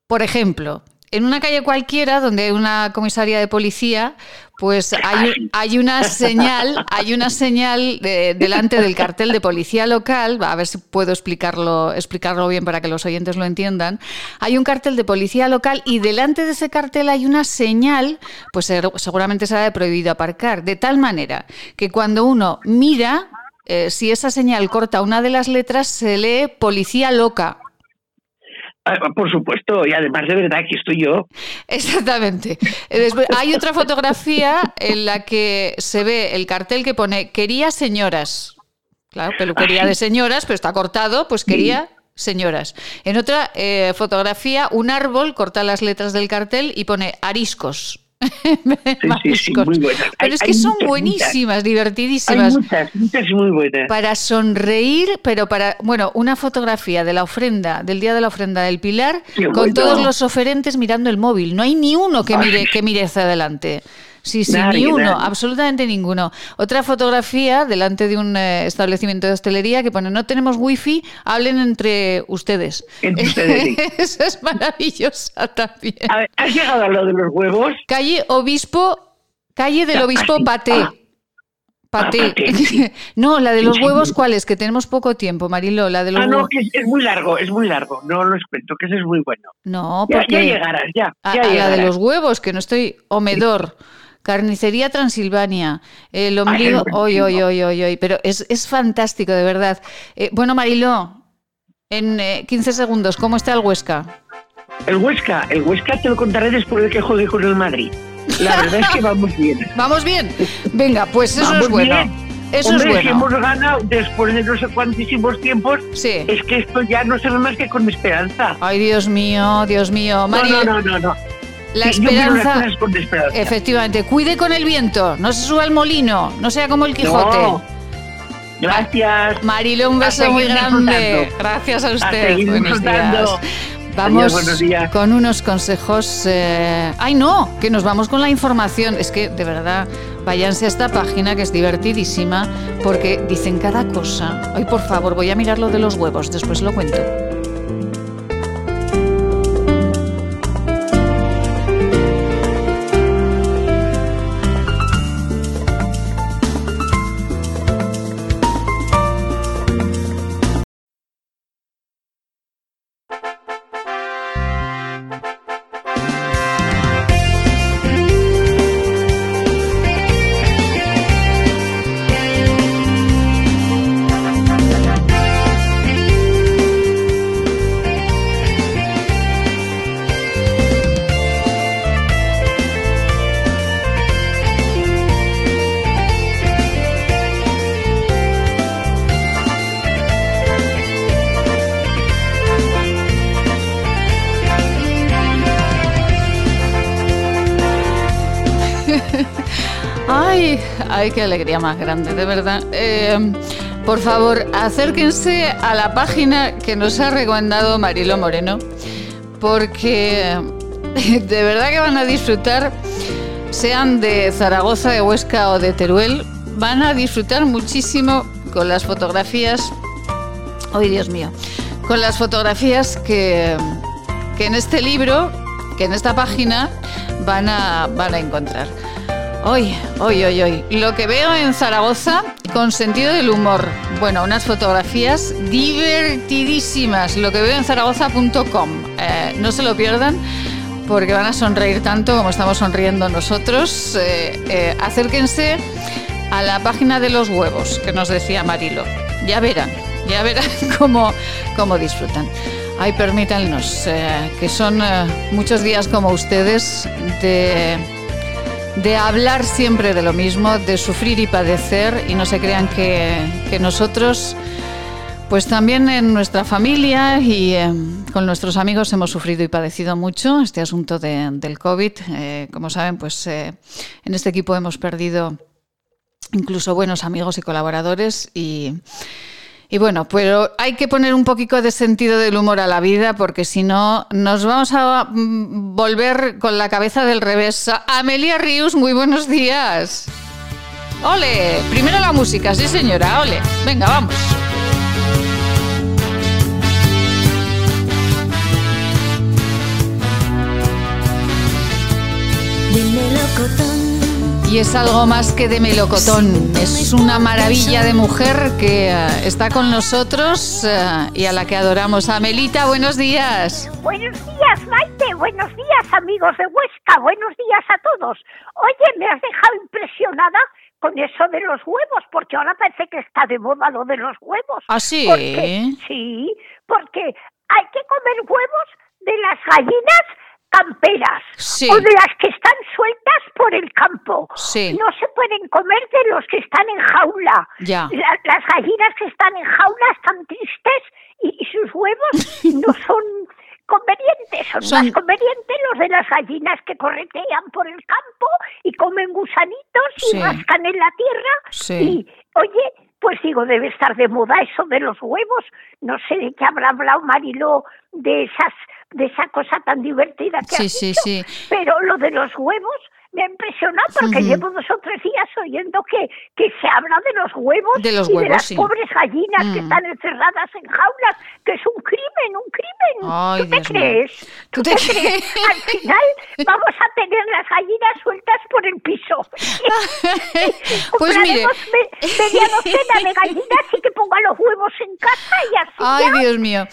por ejemplo, en una calle cualquiera donde hay una comisaría de policía, pues hay, una señal, hay una señal delante del cartel de policía local, a ver si puedo explicarlo, explicarlo bien para que los oyentes lo entiendan. Hay un cartel de policía local y delante de ese cartel hay una señal, pues seguramente será de prohibido aparcar, de tal manera que cuando uno mira, eh, si esa señal corta una de las letras, se lee policía loca. Ah, por supuesto, y además de verdad que estoy yo. Exactamente. hay otra fotografía en la que se ve el cartel que pone quería señoras. Claro, peluquería de señoras, pero está cortado, pues quería señoras. En otra eh, fotografía, un árbol corta las letras del cartel y pone ariscos. sí, sí, muy buenas. Pero es que son buenísimas, divertidísimas. Hay muchas, muchas muy buenas. Para sonreír, pero para, bueno, una fotografía de la ofrenda, del día de la ofrenda del Pilar, con todos los oferentes mirando el móvil. No hay ni uno que mire, que mire hacia adelante. Sí, sí, ni uno, absolutamente ninguno. Otra fotografía delante de un eh, establecimiento de hostelería que pone, no tenemos wifi, hablen entre ustedes. Entre ustedes Eso es maravillosa también. ¿Has llegado a lo de los huevos? Calle Obispo, calle del Obispo Paté. Ah. Paté. no, la de los huevos, ¿cuál es? Que tenemos poco tiempo, Marilo. La de los ah, no, que es, muy largo, es muy largo. No lo cuento, que ese es muy bueno. No, ya, porque. Ya, llegarás, ya. ya la de los huevos, que no estoy. Omedor. Carnicería Transilvania, el ombligo, hoy, hoy, hoy, hoy, hoy, pero es, es fantástico, de verdad. Eh, bueno, Mariló, en 15 segundos, ¿cómo está el Huesca? El Huesca, el Huesca te lo contaré después de que juegue con el Madrid. La verdad es que vamos bien. ¿Vamos bien? Venga, pues eso es bueno. Eso Hombre, es bueno. Si hemos ganado después de no sé cuantísimos tiempos, sí. es que esto ya no se ve más que con esperanza. Ay, Dios mío, Dios mío. María, no, no, no, no. La sí, esperanza, con esperanza. Efectivamente, cuide con el viento, no se suba al molino, no sea como el Quijote. No. Gracias. Marilo, un beso muy grande. Gracias a usted. A buenos días. Vamos Adiós, días. con unos consejos. Eh... ¡Ay, no! Que nos vamos con la información. Es que, de verdad, váyanse a esta página que es divertidísima porque dicen cada cosa. Ay, por favor, voy a mirar lo de los huevos, después lo cuento. Qué alegría más grande, de verdad. Eh, por favor, acérquense a la página que nos ha recomendado Marilo Moreno, porque de verdad que van a disfrutar, sean de Zaragoza, de Huesca o de Teruel, van a disfrutar muchísimo con las fotografías. Ay, Dios mío, con las fotografías que, que en este libro, que en esta página van a, van a encontrar. Hoy, hoy, hoy, hoy. Lo que veo en Zaragoza con sentido del humor. Bueno, unas fotografías divertidísimas. Lo que veo en zaragoza.com. Eh, no se lo pierdan porque van a sonreír tanto como estamos sonriendo nosotros. Eh, eh, acérquense a la página de los huevos que nos decía Marilo. Ya verán, ya verán cómo, cómo disfrutan. Ay, permítanos, que son muchos días como ustedes de de hablar siempre de lo mismo, de sufrir y padecer y no se crean que, nosotros, pues también en nuestra familia y eh, con nuestros amigos hemos sufrido y padecido mucho este asunto de, del COVID. Eh, como saben, pues eh, en este equipo hemos perdido incluso buenos amigos y colaboradores y... Y bueno, pero hay que poner un poquito de sentido del humor a la vida porque si no nos vamos a volver con la cabeza del revés. Amelia Rius, muy buenos días. Ole, primero la música, sí señora, ole. Venga, vamos. Y es algo más que de melocotón. Es una maravilla de mujer que uh, está con nosotros uh, y a la que adoramos. Amelita, buenos días. Buenos días, Maite. Buenos días, amigos de Huesca. Buenos días a todos. Oye, me has dejado impresionada con eso de los huevos, porque ahora parece que está de moda lo de los huevos. ¿Ah, sí? Porque, sí, porque hay que comer huevos de las gallinas camperas sí. o de las que están sueltas por el campo. Sí. No se pueden comer de los que están en jaula. Ya. La, las gallinas que están en jaula están tristes y, y sus huevos no son convenientes son, más convenientes los de las gallinas que corretean por el campo y comen gusanitos y rascan en la tierra. Y, oye, pues digo, debe estar de moda eso de los huevos. No sé de qué habrá hablado Mariló de esas de esa cosa tan divertida que Sí, has sí, dicho. sí. Pero lo de los huevos me ha impresionado porque llevo dos o tres días oyendo que, que se habla de los huevos De los y de las sí. pobres gallinas que Mm. están encerradas en jaulas, que es un crimen, un crimen. Ay, ¿Tú te crees? ¿Tú ¿Tú te te crees? Al final vamos a tener las gallinas sueltas por el piso. Pues mire. Media docena de gallinas y que pongan los huevos en casa y así Ay, ya Dios mío.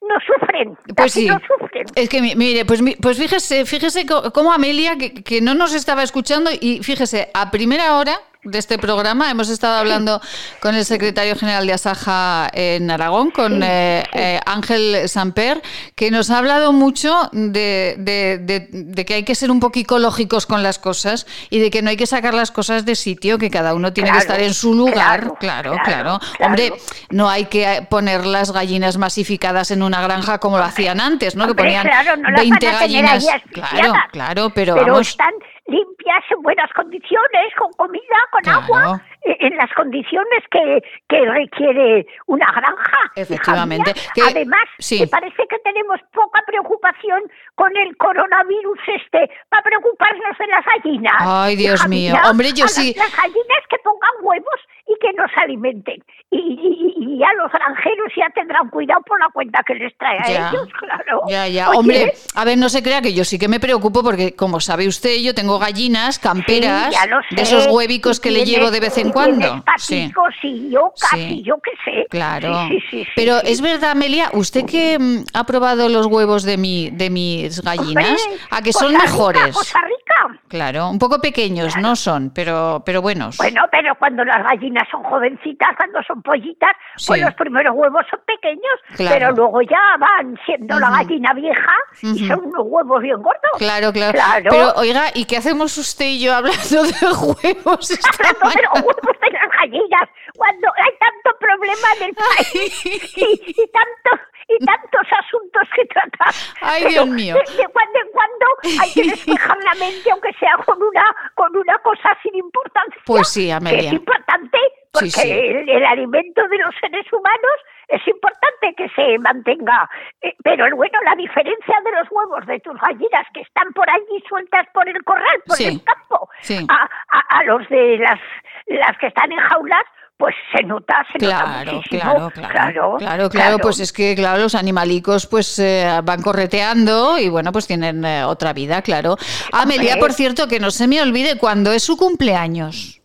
no, no sufren. Pues sí. no sufren. Es que, mi- mire, pues, pues fíjese, fíjese cómo Amelia, que, que no nos estaba escuchando, y fíjese, a primera hora de este programa hemos estado hablando con el secretario general de Asaja en Aragón, con eh, eh, Ángel Samper, que nos ha hablado mucho de, de- de- de que hay que ser un poco ecológicos con las cosas y de que no hay que sacar las cosas de sitio, que cada uno tiene que estar en su lugar. claro, Claro, claro, claro. claro. Hombre, no hay que poner las gallinas masificadas en una granja como lo hacían antes, ¿no? que ponían no las 20 van a tener gallinas. Claro, claro, pero, pero vamos. están limpias en buenas condiciones, con comida, con Claro. agua, en las condiciones que, que requiere una granja. Efectivamente. Que- Además, sí. me parece que tenemos poca preocupación con el coronavirus este, para preocuparnos de las gallinas. Ay, Dios mío. mía, Hombre, yo a sí- Las gallinas que pongan huevos y que nos alimenten. Y, y- los granjeros ya tendrán cuidado por la cuenta que les trae a ellos, claro. Ya, ya. Oye, Hombre, a ver, no se crea que yo sí que me preocupo porque, como sabe usted, yo tengo gallinas camperas Sí, de esos huevicos que le llevo de vez en cuando. tienes Sí, paticos y yocas Sí. yo qué sé. claro. Sí, sí, sí, sí, Pero es verdad, Amelia, usted que mm, ha probado los huevos de mi de mis gallinas, Hombre, a que Costa son Rica, mejores. Costa Rica. Claro, un poco pequeños, no son, pero pero buenos. Bueno, pero cuando las gallinas son jovencitas, cuando son pollitas, pues los primeros huevos son pequeños, Claro. pero luego ya van siendo la gallina vieja y son unos huevos bien gordos. Claro, claro, Claro. Pero oiga, ¿y qué hacemos usted y yo hablando de huevos esta Hablando de los mañana? De las gallinas, cuando hay tanto problema en el país y, y tantos y tantos asuntos que tratar. Ay, Pero Dios mío. De, de cuando en cuando hay que despejar la mente, aunque sea con una con una cosa sin importancia. Pues sí, Que Amelia. es importante porque Sí, sí. El, el alimento de los seres humanos es importante que se mantenga. Eh, pero bueno, la diferencia de los huevos de tus gallinas que están por allí sueltas por el corral, por Sí, el campo, a, a, a los de las, las que están en jaulas, pues se nota, se nota Claro, muchísimo. claro, claro, claro, claro, claro, pues es que claro, los animalicos pues eh, van correteando y bueno, pues tienen eh, otra vida, claro. Amelia, por cierto, que no se me olvide cuando es su cumpleaños.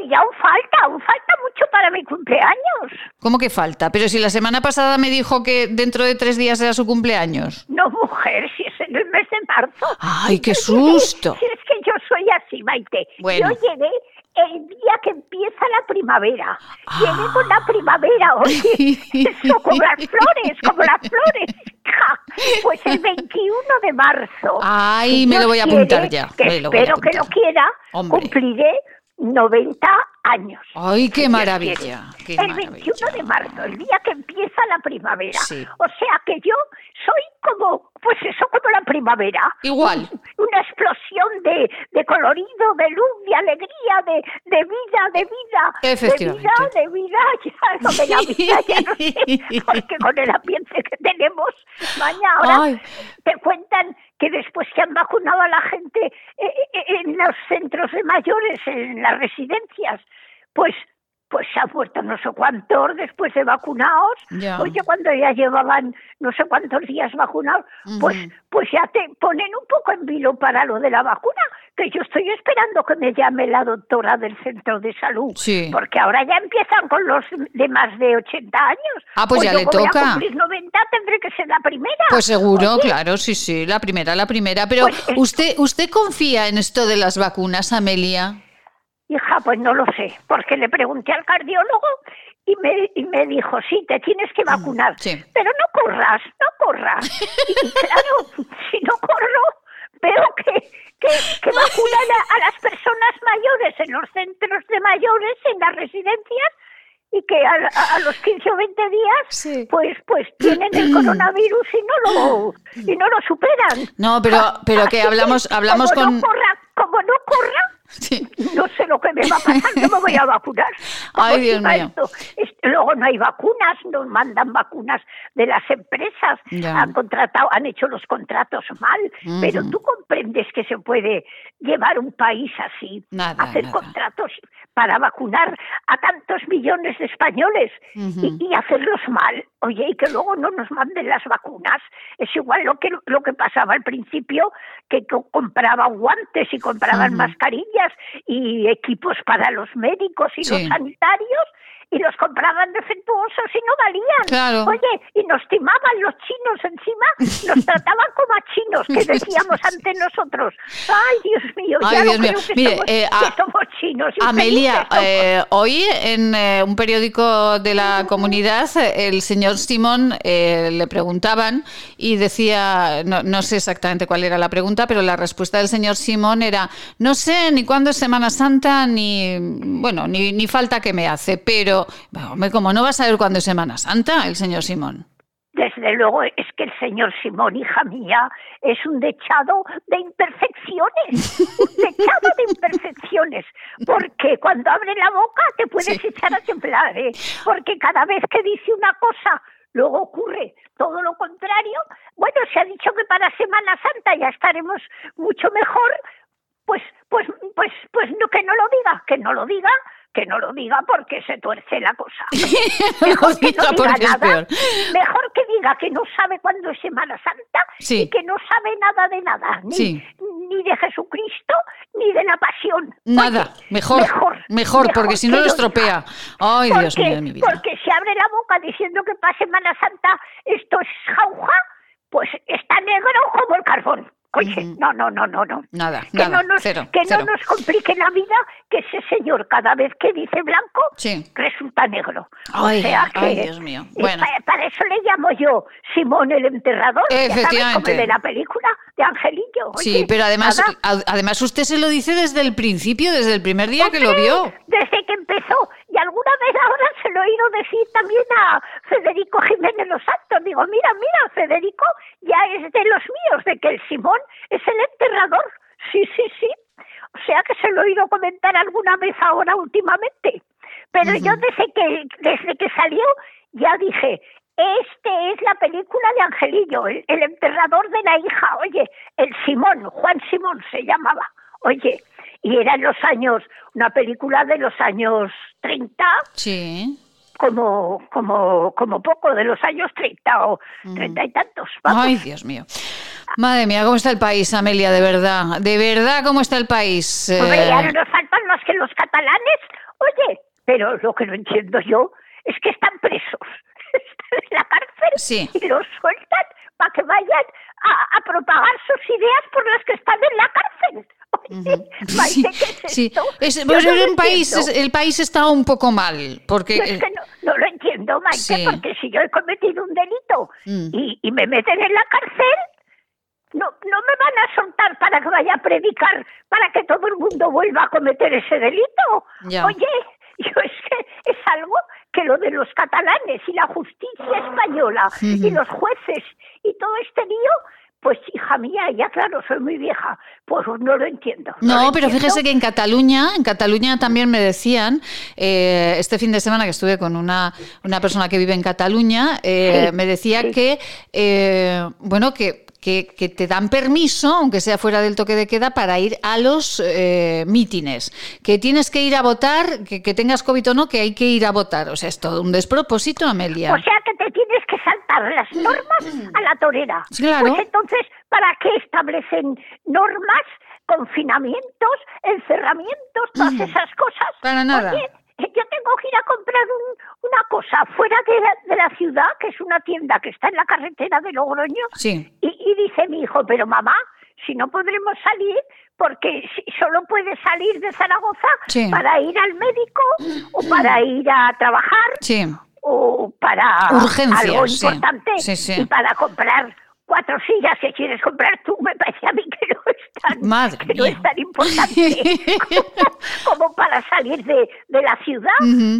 Uy, aún falta, aún falta mucho para mi cumpleaños. ¿Cómo que falta? Pero si la semana pasada me dijo que dentro de tres días era su cumpleaños. No, mujer, si es en el mes de marzo. ¡Ay, qué susto! Si es que yo soy así, Maite. Bueno. Yo llegué el día que empieza la primavera. Ah. Llegué con la primavera, oye. Eso, como las flores, como las flores. Ja, Pues el 21 de marzo. Ay, me lo voy a quiere, apuntar ya, Que espero que lo apuntar. quiera. Hombre. Cumpliré 90 años. ¡Ay, qué maravilla! quiere. ¡Qué el 21 de marzo, el día que empieza la primavera. Sí. O sea que yo soy como, pues eso, como la primavera. Igual. Una explosión de, de colorido, de luz, de alegría, de, de vida, de vida. Efectivamente. De vida, de vida, ya lo de la vida, ya no sé, porque con el ambiente que tenemos, mañana ahora Ay. te cuentan que después que han vacunado a la gente eh, eh, en los centros de mayores, en las residencias, pues pues se han muerto no sé cuántos después de vacunados. Ya. Oye, cuando ya llevaban no sé cuántos días vacunados, pues, pues ya te ponen un poco en vilo para lo de la vacuna, que yo estoy esperando que me llame la doctora del centro de salud, Sí. porque ahora ya empiezan con los de más de 80 años. Ah, pues ya yo le como a toca. cumplir 90 tendré que ser la primera. Pues seguro, Oye, claro, sí, sí, la primera, la primera. Pero Pues es- usted, ¿usted confía en esto de las vacunas, Amelia? Hija, pues no lo sé, porque le pregunté al cardiólogo y me, y me dijo, sí, te tienes que vacunar, sí. pero no corras, no corras. Y, claro, si no corro, veo que, que, que vacunan a, a las personas mayores en los centros de mayores, en las residencias, y que a, a los 15 o 20 días pues pues tienen el coronavirus y no lo y no lo superan. No, pero pero que hablamos hablamos como con no corra, como no corra no sé lo que me va a pasar, no me voy a vacunar. Ay, Dios mío. esto. Luego no hay vacunas, nos mandan vacunas de las empresas, Ya. han contratado, han hecho los contratos mal, pero tú comprendes que se puede llevar un país así, Nada, hacer nada. contratos para vacunar a tantos millones de españoles y, y hacerlos mal. Oye, y que luego no nos manden las vacunas. Es igual lo que lo que pasaba al principio, que co- compraban guantes y compraban mascarillas y equipos para los médicos y los sanitarios y los compraban defectuosos y no valían. Claro. Oye, y nos timaban los chinos encima, nos trataban como a chinos, que decíamos ante nosotros. Ay, Dios mío, Ay, ya Dios no mío. creo que, Mire, somos, eh, que a- somos chinos. Amelia, eh, hoy en eh, un periódico de la comunidad, el señor Simón eh, le preguntaban y decía, no, no sé exactamente cuál era la pregunta, pero la respuesta del señor Simón era, no sé ni cuándo es Semana Santa, ni, bueno, ni, ni falta que me hace, pero, bueno, hombre, como no va a saber cuándo es Semana Santa, el señor Simón. Desde luego es que el señor Simón, hija mía, es un dechado de imperfecciones, un dechado de imperfecciones, porque cuando abre la boca te puedes echar a temblar, ¿eh? porque cada vez que dice una cosa, luego ocurre todo lo contrario. Bueno, se ha dicho que para Semana Santa ya estaremos mucho mejor, pues, pues, pues, pues no que no lo diga, que no lo diga, que no lo diga porque se tuerce la cosa. Mejor que no diga nada, mejor que diga que no sabe cuándo es Semana Santa Sí. y que no sabe nada de nada, ni, Sí. ni de Jesucristo ni de la pasión. Nada, Oye, mejor, mejor, porque si no lo estropea. Ay, Dios mío de mi vida. Porque si abre la boca diciendo que para Semana Santa esto es jauja, pues está negro como el carbón. Oye, no, no, no, no, no. Nada, Que, nada, no nos, cero, que cero. no nos complique la vida que ese señor cada vez que dice blanco Sí. resulta negro. Ay, o sea que, ay, Dios mío. Bueno. pa- para, eso le llamo yo Simón el enterrador. como Efectivamente. el de la película de Angelillo. Oye, Sí, pero además, nada, a- además usted se lo dice desde el principio, desde el primer día que lo vio. desde que empezó. Y alguna vez ahora se lo he oído decir también a Federico Jiménez Los Santos. Digo, mira, mira, Federico ya es de los míos, de que el Simón es el enterrador. Sí, sí, sí. O sea que se lo he oído comentar alguna vez ahora últimamente. Pero yo desde que, desde que salió ya dije, este es la película de Angelillo, el, el enterrador de la hija. Oye, el Simón, Juan Simón se llamaba. Oye, y era en los años, una película de los años 30, Sí. como, como, como poco, de los años 30 o 30 y tantos. vamos. Ay, Dios mío. Madre mía, ¿cómo está el país, Amelia? De verdad, de verdad, ¿cómo está el país? Hombre, Eh, ya no nos faltan más que los catalanes. Oye, pero lo que no entiendo yo es que están presos. Están en la cárcel y los sueltan para que vayan a, a propagar sus ideas por las que están en la cárcel. Sí, Maite, ¿qué es sí. esto? Es- pues no el, país, es- el país está un poco mal, porque... Yo es que no, no lo entiendo, Maite, Sí. porque si yo he cometido un delito Mm. y, y me meten en la cárcel, no, no me van a soltar para que vaya a predicar, para que todo el mundo vuelva a cometer ese delito. Ya. Oye, yo es que es algo que lo de los catalanes y la justicia española y los jueces y todo este lío, pues hija mía, ya claro, soy muy vieja, pues no lo entiendo. No, lo pero entiendo. fíjese que en Cataluña, en Cataluña también me decían, eh, este fin de semana que estuve con una, una persona que vive en Cataluña, eh, Sí, me decía que, eh, bueno, que, que, que te dan permiso, aunque sea fuera del toque de queda, para ir a los eh, mítines, que tienes que ir a votar, que, que tengas COVID o no, que hay que ir a votar. O sea, es todo un despropósito, Amelia. O sea que te tienes que saltar las normas a la torera. Claro. Pues entonces, ¿para qué establecen normas, confinamientos, encerramientos, todas esas cosas? Para nada. Oye, yo tengo que ir a comprar un- una cosa fuera de la, de la ciudad, que es una tienda que está en la carretera de Logroño, Sí. y, y dice mi hijo, pero mamá, si no podremos salir, porque solo puedes salir de Zaragoza Sí. para ir al médico o para ir a trabajar Sí. o para Urgencias, algo importante sí. y para comprar cuatro sillas que quieres comprar tú me parece a mí que no es tan, Madre que no es tan importante como, como para salir de, de la ciudad.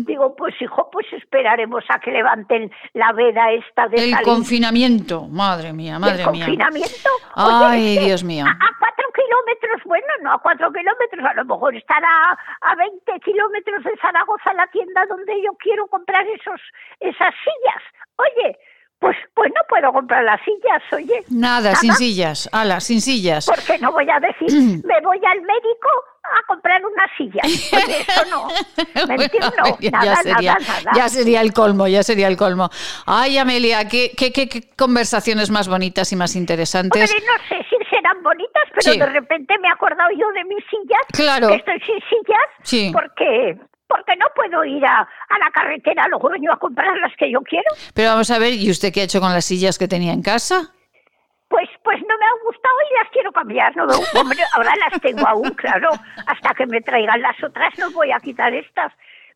Digo, pues hijo, pues esperaremos a que levanten la veda esta de El salir. confinamiento, madre mía, madre ¿El mía. confinamiento? Ay, Dios mío. A, a cuatro kilómetros, bueno, no a cuatro kilómetros, a lo mejor estará a 20 kilómetros de Zaragoza la tienda donde yo quiero comprar esos esas sillas. Oye, pues, pues no puedo comprar las sillas, oye. Nada, sin sillas, ala, sin sillas. Porque no voy a decir, me voy al médico a comprar una silla. Oye, eso no. Mentir no, ya, nada, sería, nada, nada. ya sería el colmo, ya sería el colmo. Ay, Amelia, qué, qué, qué- qué conversaciones más bonitas y más interesantes. Hombre, no sé si serán bonitas, pero Sí. de repente me he acordado yo de mis sillas. Claro. Que estoy sin sillas. Sí. Porque, porque no puedo ir a, a la carretera a Logroño a comprar las que yo quiero. Pero vamos a ver, ¿y usted qué ha hecho con las sillas que tenía en casa? Pues, pues no me han gustado y las quiero cambiar. No me, hombre, ahora las tengo aún, claro. Hasta que me traigan las otras no voy a quitar estas.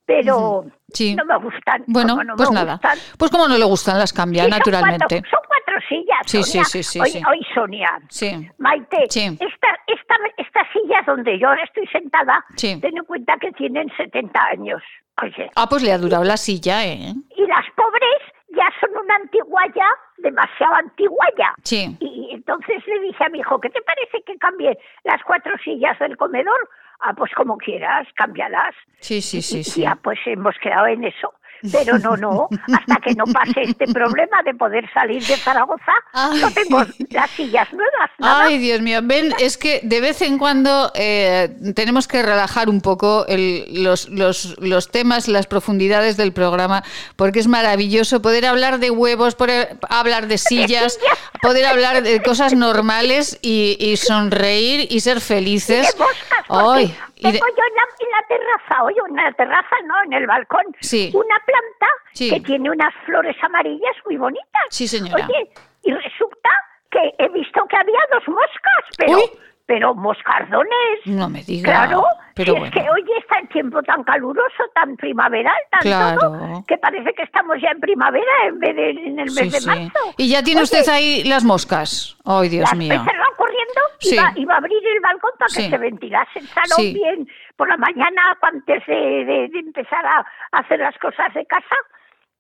Pero Sí. no me gustan. Bueno, no pues nada. gustan. Pues como no le gustan, las cambia, Sí, son naturalmente. cuatro- Son cuatro, sillas. Sí, Sonia. sí, sí, sí, Hoy, sí. hoy, Sonia. Sí. Maite, esta, esta, estas sillas donde yo ahora estoy sentada, ten en cuenta que tienen 70 años. Oye, Ah, pues le ha durado la silla, ¿eh? y las pobres ya son una antigua ya, demasiado antigua ya. Sí. Y entonces le dije a mi hijo, ¿qué te parece que cambie las cuatro sillas del comedor? Ah, pues como quieras, cámbialas. Sí, sí, sí, Y sí. ya pues hemos quedado en eso. Pero no, no, hasta que no pase este problema de poder salir de Zaragoza, no tengo las sillas nuevas. nada. Ay, Dios mío, ven, es que de vez en cuando eh, tenemos que relajar un poco el- los, los- los temas, las profundidades del programa, porque es maravilloso poder hablar de huevos, poder hablar de sillas, poder hablar de cosas normales y, y sonreír y ser felices. de moscas, Ay, de- tengo yo en la, en la terraza, oye, en la terraza no, en el balcón, Sí. una planta Sí. que tiene unas flores amarillas muy bonitas. Sí, señora. Oye, y resulta que he visto que había dos moscas, pero, pero moscardones. no me diga. Claro, pero si bueno. es que hoy está el tiempo tan caluroso, tan primaveral, tan Claro. todo, que parece que estamos ya en primavera en vez de en el mes Sí, de sí. marzo. Y ya tiene Oye, usted ahí las moscas. Ay, Dios las mío. he cerrado corriendo, Sí. iba, a abrir el balcón para que se ventilase el salón bien por la mañana antes de, de- de empezar a hacer las cosas de casa.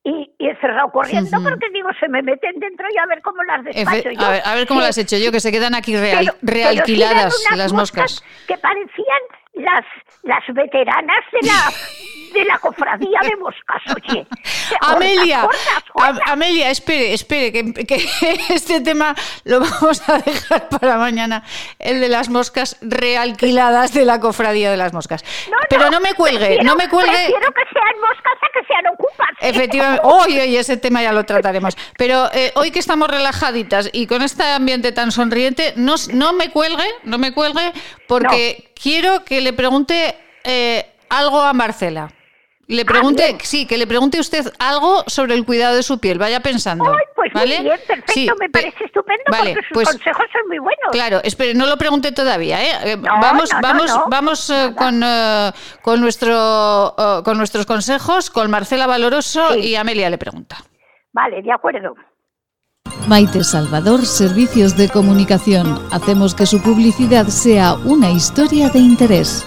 Y, y he cerrado corriendo porque digo, se me meten dentro y a ver cómo las despacho Efe- yo. a, ver, a ver cómo Sí. las he hecho yo, que se quedan aquí real- Pero- pero sí eran realquiladas las moscas. que parecían las, las veteranas de la, de la cofradía de moscas, oye. Amelia, Amelia, espere, espere, que, que este tema lo vamos a dejar para mañana, el de las moscas realquiladas de la cofradía de las moscas. Pero no me cuelgue, prefiero- no me cuelgue. Prefiero que sean moscas a que sean ocupas. Efectivamente, hoy, hoy ese tema ya lo trataremos. Pero eh, hoy que estamos relajaditas y con este ambiente tan sonriente, no, no me cuelgue, no me cuelgue, porque quiero que le pregunte eh, algo a Marcela. Le pregunte, Ah, sí, que le pregunte usted algo sobre el cuidado de su piel. Vaya pensando. Pues ¿vale? muy bien, perfecto, Sí, me pe- parece estupendo vale, porque sus pues- consejos son muy buenos. Claro, espere, no lo pregunte todavía, ¿eh? Eh, No, vamos, no, vamos, no. vamos eh, con, eh, con nuestro, eh, con nuestros consejos, con Marcela Valoroso y Amelia le pregunta. Vale, de acuerdo. Maite Salvador, Servicios de Comunicación. Hacemos que su publicidad sea una historia de interés.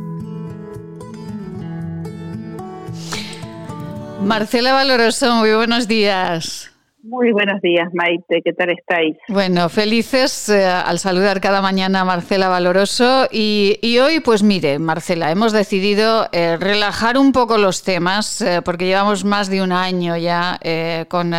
Marcela Valoroso, muy buenos días. Muy buenos días, Maite, ¿qué tal estáis? Bueno, felices eh, al saludar cada mañana a Marcela Valoroso y, y hoy, pues mire, Marcela, hemos decidido eh, relajar un poco los temas eh, porque llevamos más de un año ya eh, con,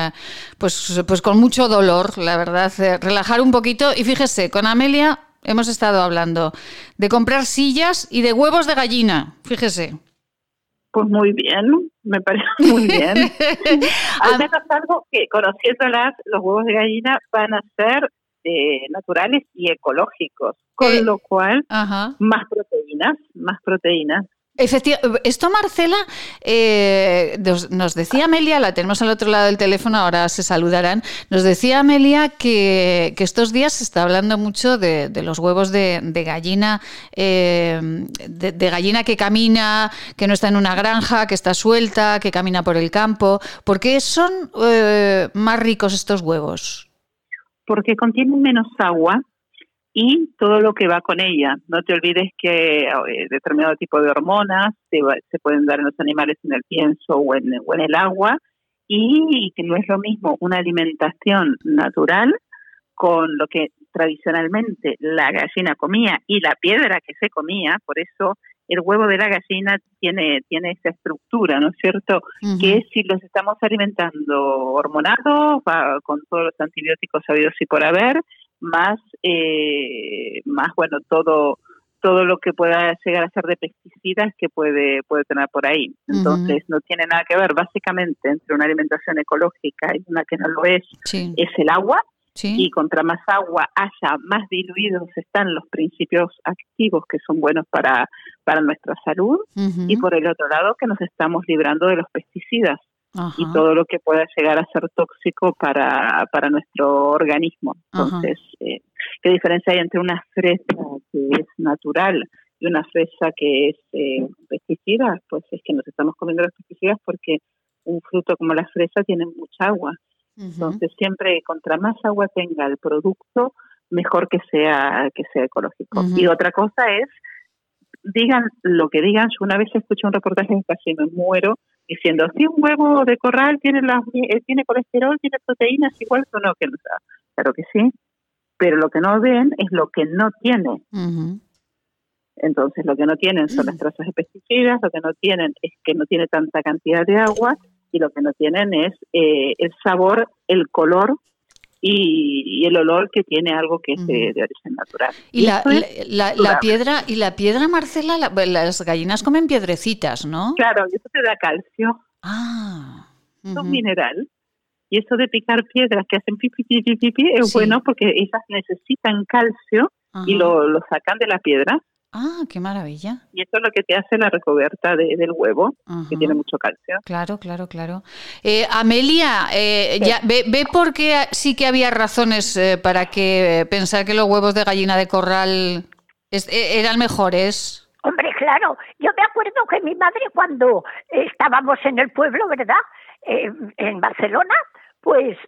pues, pues con mucho dolor, la verdad, relajar un poquito y fíjese, con Amelia hemos estado hablando de comprar sillas y de huevos de gallina, fíjese. Pues muy bien, me parece muy bien. Al menos algo que conociéndolas, los huevos de gallina van a ser eh, naturales y ecológicos, con Eh, lo cual Ajá. más proteínas, más proteínas. Efectivamente, esto Marcela eh, nos, decía Amelia, la tenemos al otro lado del teléfono, ahora se saludarán, nos decía Amelia que, estos días se está hablando mucho de, los huevos de, gallina, eh, de, de gallina que camina, que no está en una granja, que está suelta, que camina por el campo. ¿Por qué son eh, más ricos estos huevos? porque contienen menos agua y todo lo que va con ella. No te olvides que eh, determinado tipo de hormonas se, va- se pueden dar en los animales en el pienso o en, o en el agua y que no es lo mismo una alimentación natural con lo que tradicionalmente la gallina comía y la piedra que se comía, por eso el huevo de la gallina tiene, tiene esa estructura, ¿no es cierto? Que si los estamos alimentando hormonados, va con todos los antibióticos sabidos y por haber, más, eh, más bueno, todo todo lo que pueda llegar a ser de pesticidas que puede puede tener por ahí. Entonces, no tiene nada que ver básicamente entre una alimentación ecológica y una que no lo es, Sí. es el agua. Sí. Y contra más agua haya, más diluidos están los principios activos que son buenos para, para nuestra salud. Y por el otro lado, que nos estamos librando de los pesticidas Ajá. y todo lo que pueda llegar a ser tóxico para, para nuestro organismo. Entonces, eh, ¿qué diferencia hay entre una fresa que es natural y una fresa que es eh, pesticida? Pues es que nos estamos comiendo los pesticidas porque un fruto como la fresa tiene mucha agua. Entonces, siempre contra más agua tenga el producto, mejor que sea que sea ecológico. Y otra cosa es digan lo que digan. Yo una vez escuché un reportaje que casi me muero diciendo, si un huevo de corral tiene las, eh, tiene colesterol, tiene proteínas, igual que no, que no. Claro que sí, pero lo que no ven es lo que no tiene. Entonces, lo que no tienen son las trazas de pesticidas, lo que no tienen es que no tiene tanta cantidad de agua y lo que no tienen es eh, el sabor, el color y, y el olor que tiene algo que es de, de origen natural. Y la, la, piedra, y la piedra, Marcela, la- las gallinas comen piedrecitas, ¿no? Claro, y eso te da calcio. Ah. Es un mineral. Y eso de picar piedras que hacen pipi, pipi, pipi, es Sí. bueno porque ellas necesitan calcio y lo, lo sacan de la piedra. Ah, qué maravilla. Y eso es lo que te hace la recubierta de- del huevo, que tiene mucho calcio. Claro, claro, claro. Eh, Amelia, eh, ya, ve, ve por qué sí que había razones eh, para que pensar que los huevos de gallina de corral es- eh, eran mejores. Hombre, claro, yo me acuerdo que mi madre cuando estábamos en el pueblo, ¿verdad? Eh, en Barcelona, pues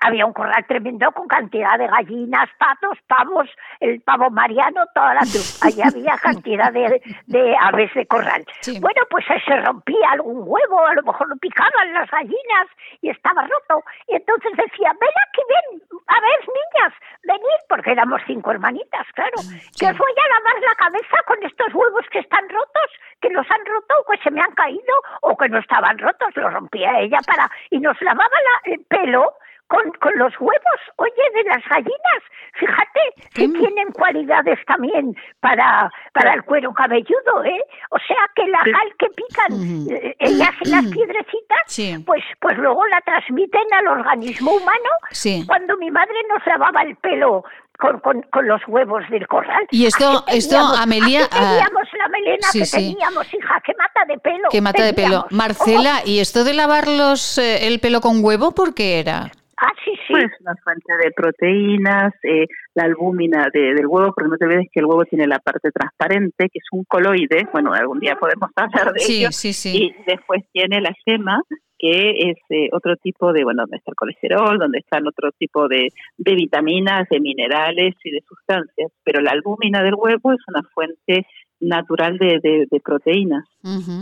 había un corral tremendo con cantidad de gallinas, patos, pavos, el pavo mariano, toda la trupa. Allí había cantidad de, de aves de corral. Bueno, pues se rompía algún huevo, a lo mejor lo picaban las gallinas y estaba roto. Y entonces decía, ven aquí, ven, a ver, niñas, venid, porque éramos cinco hermanitas, claro, que os voy a lavar la cabeza con estos huevos que están rotos, que los han roto o que se me han caído o que no estaban rotos, los rompía ella para y nos lavaba la- el pelo con, con los huevos, oye, de las gallinas. Fíjate que tienen cualidades también para, para el cuero cabelludo, ¿eh? O sea que la cal que pican eh, ellas en las piedrecitas, pues, pues luego la transmiten al organismo humano. Sí. Cuando mi madre nos lavaba el pelo con, con, con los huevos del corral. Y esto- esto, Amelia, ah, la melena sí, que sí. teníamos, hija, que mata de pelo. Que mata de pelo. Marcela, ¿y esto de lavar los, eh, el pelo con huevo por qué era? Ah, sí, sí. Pues una fuente de proteínas, eh, la albúmina de- del huevo, porque no te olvides que el huevo tiene la parte transparente, que es un coloide, bueno, algún día podemos hablar de Sí, ello, sí, sí. y después tiene la yema, que es eh, otro tipo de, bueno, donde está el colesterol, donde están otro tipo de, de vitaminas, de minerales y de sustancias, pero la albúmina del huevo es una fuente natural de, de- de proteínas.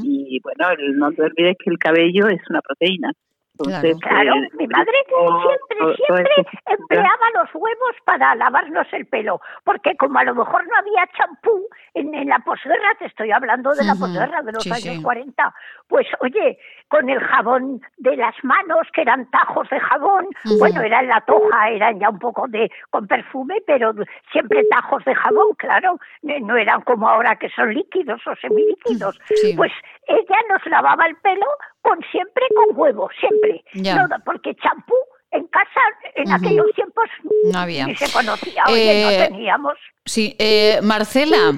Y bueno, no te olvides que el cabello es una proteína. Entonces, claro, eh, mi madre siempre, siempre empleaba los huevos para lavarnos el pelo, porque como a lo mejor no había champú en, en la posguerra, te estoy hablando de la posguerra de los años 40, pues oye, con el jabón de las manos, que eran tajos de jabón, bueno, era en la toja, eran ya un poco de con perfume, pero siempre tajos de jabón, claro, no eran como ahora que son líquidos o semilíquidos. Pues ella nos lavaba el pelo con siempre con huevo, siempre. No, porque champú en casa en aquellos tiempos no había. ni se conocía, oye, no Eh, teníamos. Sí, eh, Marcela.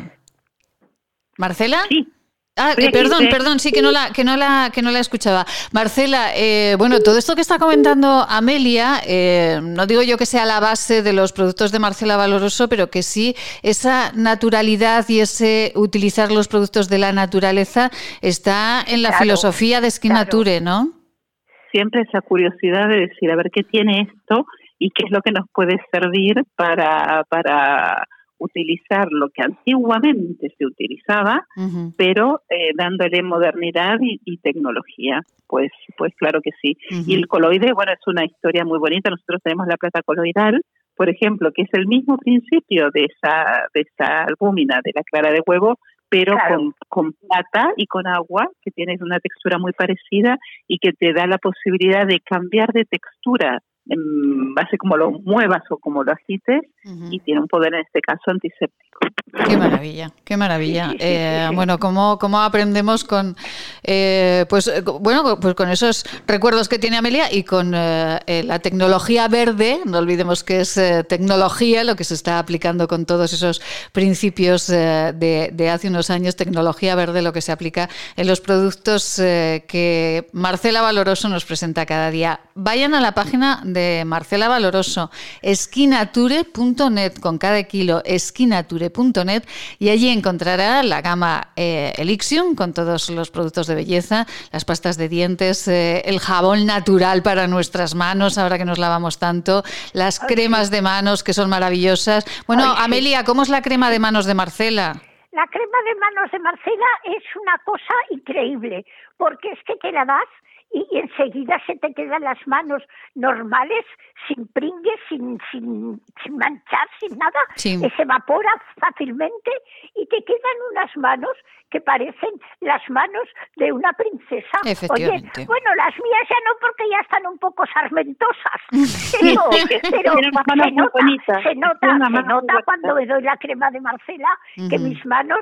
¿Marcela? Sí. Ah, eh, perdón, perdón, sí que no la que no la que no la escuchaba. Marcela, eh, bueno, todo esto que está comentando Amelia, eh, no digo yo que sea la base de los productos de Marcela Valoroso, pero que sí esa naturalidad y ese utilizar los productos de la naturaleza está en la Claro, filosofía de Skinature, ¿no? siempre esa curiosidad de decir, a ver qué tiene esto y qué es lo que nos puede servir para, para utilizar lo que antiguamente se utilizaba, pero eh, dándole modernidad y, y tecnología. Pues, pues claro que sí. Y el coloide, bueno, es una historia muy bonita. Nosotros tenemos la plata coloidal, por ejemplo, que es el mismo principio de esa, de esa albúmina, de la clara de huevo, pero con, con plata y con agua, que tiene una textura muy parecida y que te da la posibilidad de cambiar de textura en base como lo muevas o como lo agites y tiene un poder en este caso antiséptico. Qué maravilla, qué maravilla. Eh, bueno, cómo, cómo aprendemos con, eh, pues, eh, bueno, pues con esos recuerdos que tiene Amelia y con eh, la tecnología verde. No olvidemos que es tecnología lo que se está aplicando con todos esos principios de, de hace unos años. Tecnología verde, lo que se aplica en los productos que Marcela Valoroso nos presenta cada día. Vayan a la página de Marcela Valoroso, esquinature.net con cada kilo, esquinature.net y allí encontrará la gama eh, Elixium con todos los productos de belleza, las pastas de dientes, eh, el jabón natural para nuestras manos, ahora que nos lavamos tanto, las cremas de manos que son maravillosas. Bueno, Ay, sí. Amelia, ¿cómo es la crema de manos de Marcela? La crema de manos de Marcela es una cosa increíble, porque es que te la das y enseguida se te quedan las manos normales, sin pringues, sin, sin, sin manchar, sin nada. Sí. Se evapora fácilmente y te quedan unas manos que parecen las manos de una princesa. Efectivamente. Oye, bueno, las mías ya no porque ya están un poco sarmentosas, pero, pero se nota, se nota, se nota cuando me doy la crema de Marcela que mis manos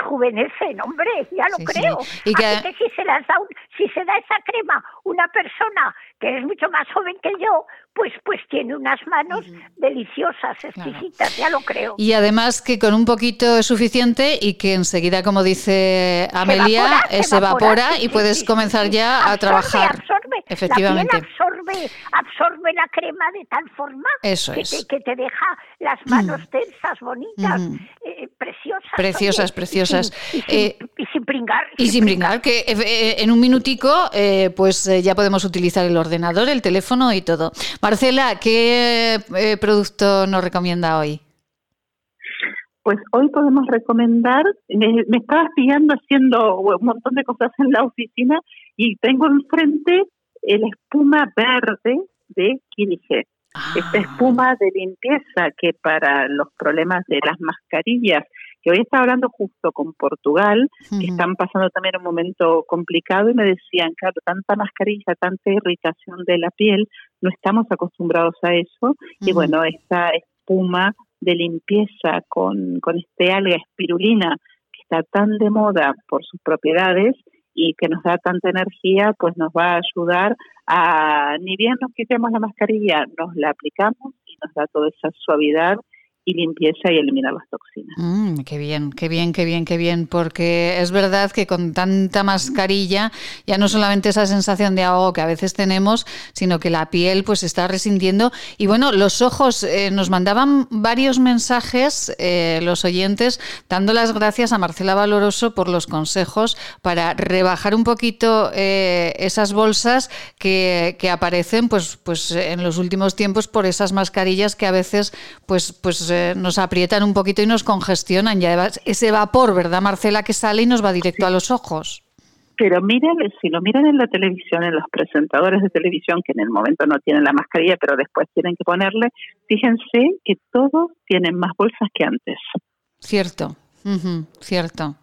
rejuvenecen, hombre, ya lo Sí, sí. creo. Y que- Así que si se las da un- si se da esa crema una persona que es mucho más joven que yo, pues pues tiene unas manos deliciosas, exquisitas, ya lo creo. Y además que con un poquito es suficiente y que enseguida, como dice Amelia, evapora, se evapora sí, y puedes comenzar ya a trabajar. absorbe. Efectivamente. La piel absorbe, absorbe la crema de tal forma Eso que, es. te, que te deja las manos tensas, bonitas, Ujú. eh, preciosas. Preciosas, oye, preciosas. Y sin, y sin- Eh, y sin Y sin brincar, que eh, eh, en un minutico eh, pues eh, ya podemos utilizar el ordenador, el teléfono y todo. Marcela, ¿qué eh, producto nos recomienda hoy? Pues hoy podemos recomendar, me, me estabas pillando haciendo un montón de cosas en la oficina y tengo enfrente el espuma verde de Kirige. Esta espuma de limpieza que para los problemas de las mascarillas, que hoy estaba hablando justo con Portugal, que están pasando también un momento complicado y me decían, claro, tanta mascarilla, tanta irritación de la piel, no estamos acostumbrados a eso y bueno, esta espuma de limpieza con, con este alga espirulina que está tan de moda por sus propiedades y que nos da tanta energía, pues nos va a ayudar a, ni bien nos quitemos la mascarilla, nos la aplicamos y nos da toda esa suavidad y limpieza y eliminar las toxinas. Mm, qué bien, qué bien, qué bien, qué bien, porque es verdad que con tanta mascarilla ya no solamente esa sensación de ahogo que a veces tenemos, sino que la piel pues está resintiendo y bueno, los ojos eh, nos mandaban varios mensajes eh, los oyentes dando las gracias a Marcela Valoroso por los consejos para rebajar un poquito eh, esas bolsas que, que aparecen pues pues en los últimos tiempos por esas mascarillas que a veces pues pues eh, nos aprietan un poquito y nos congestionan. Y además ese vapor, ¿verdad, Marcela, que sale y nos va directo a los ojos? Pero miren, si lo miran en la televisión, en los presentadores de televisión, que en el momento no tienen la mascarilla, pero después tienen que ponerle, fíjense que todos tienen más bolsas que antes. Cierto, cierto.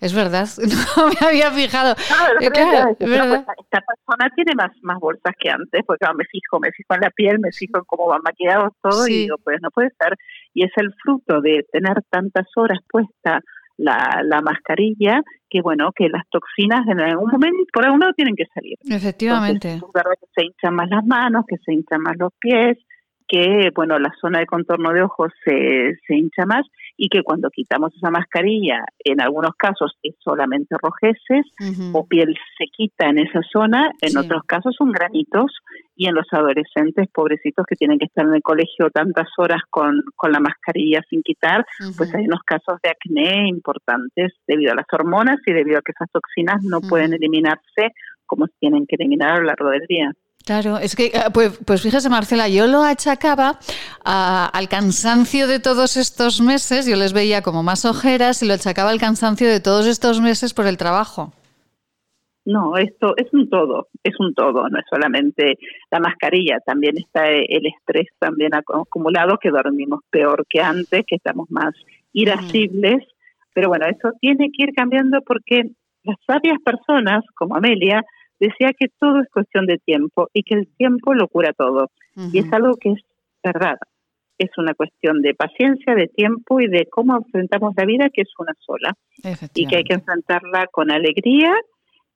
Es verdad, no me había fijado. Eh, esta persona tiene más, más bolsas que antes, porque me fijo, me fijo en la piel, me fijo en cómo van maquillados todo y digo, pues no puede ser. Y es el fruto de tener tantas horas puesta la, la mascarilla que bueno, que las toxinas en algún momento, por algún lado tienen que salir. Efectivamente. es verdad que se hinchan más las manos, que se hinchan más los pies, que bueno, la zona de contorno de ojos se, se hincha más y que cuando quitamos esa mascarilla, en algunos casos es solamente rojeces o piel se quita en esa zona, en otros casos son granitos y en los adolescentes pobrecitos que tienen que estar en el colegio tantas horas con, con la mascarilla sin quitar, pues hay unos casos de acné importantes debido a las hormonas y debido a que esas toxinas no pueden eliminarse como se tienen que eliminar a lo largo del día. Claro, es que, eh, pues, pues fíjese Marcela, yo lo achacaba al cansancio de todos estos meses, yo les veía como más ojeras y lo achacaba al cansancio de todos estos meses por el trabajo. No, esto es un todo, es un todo, no es solamente la mascarilla, también está el estrés también acumulado, que dormimos peor que antes, que estamos más irascibles, pero bueno, eso tiene que ir cambiando porque las sabias personas, como Amelia, decía que todo es cuestión de tiempo y que el tiempo lo cura todo. Y es algo que es verdad. Es una cuestión de paciencia, de tiempo y de cómo enfrentamos la vida, que es una sola. Y que hay que enfrentarla con alegría,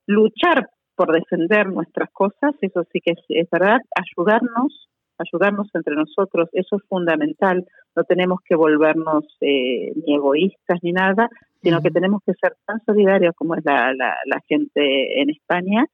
luchar por defender nuestras cosas, eso sí que es, verdad, ayudarnos, ayudarnos entre nosotros, eso es fundamental. No tenemos que volvernos eh, ni egoístas ni nada, sino que tenemos que ser tan solidarios como es la, la, la gente en España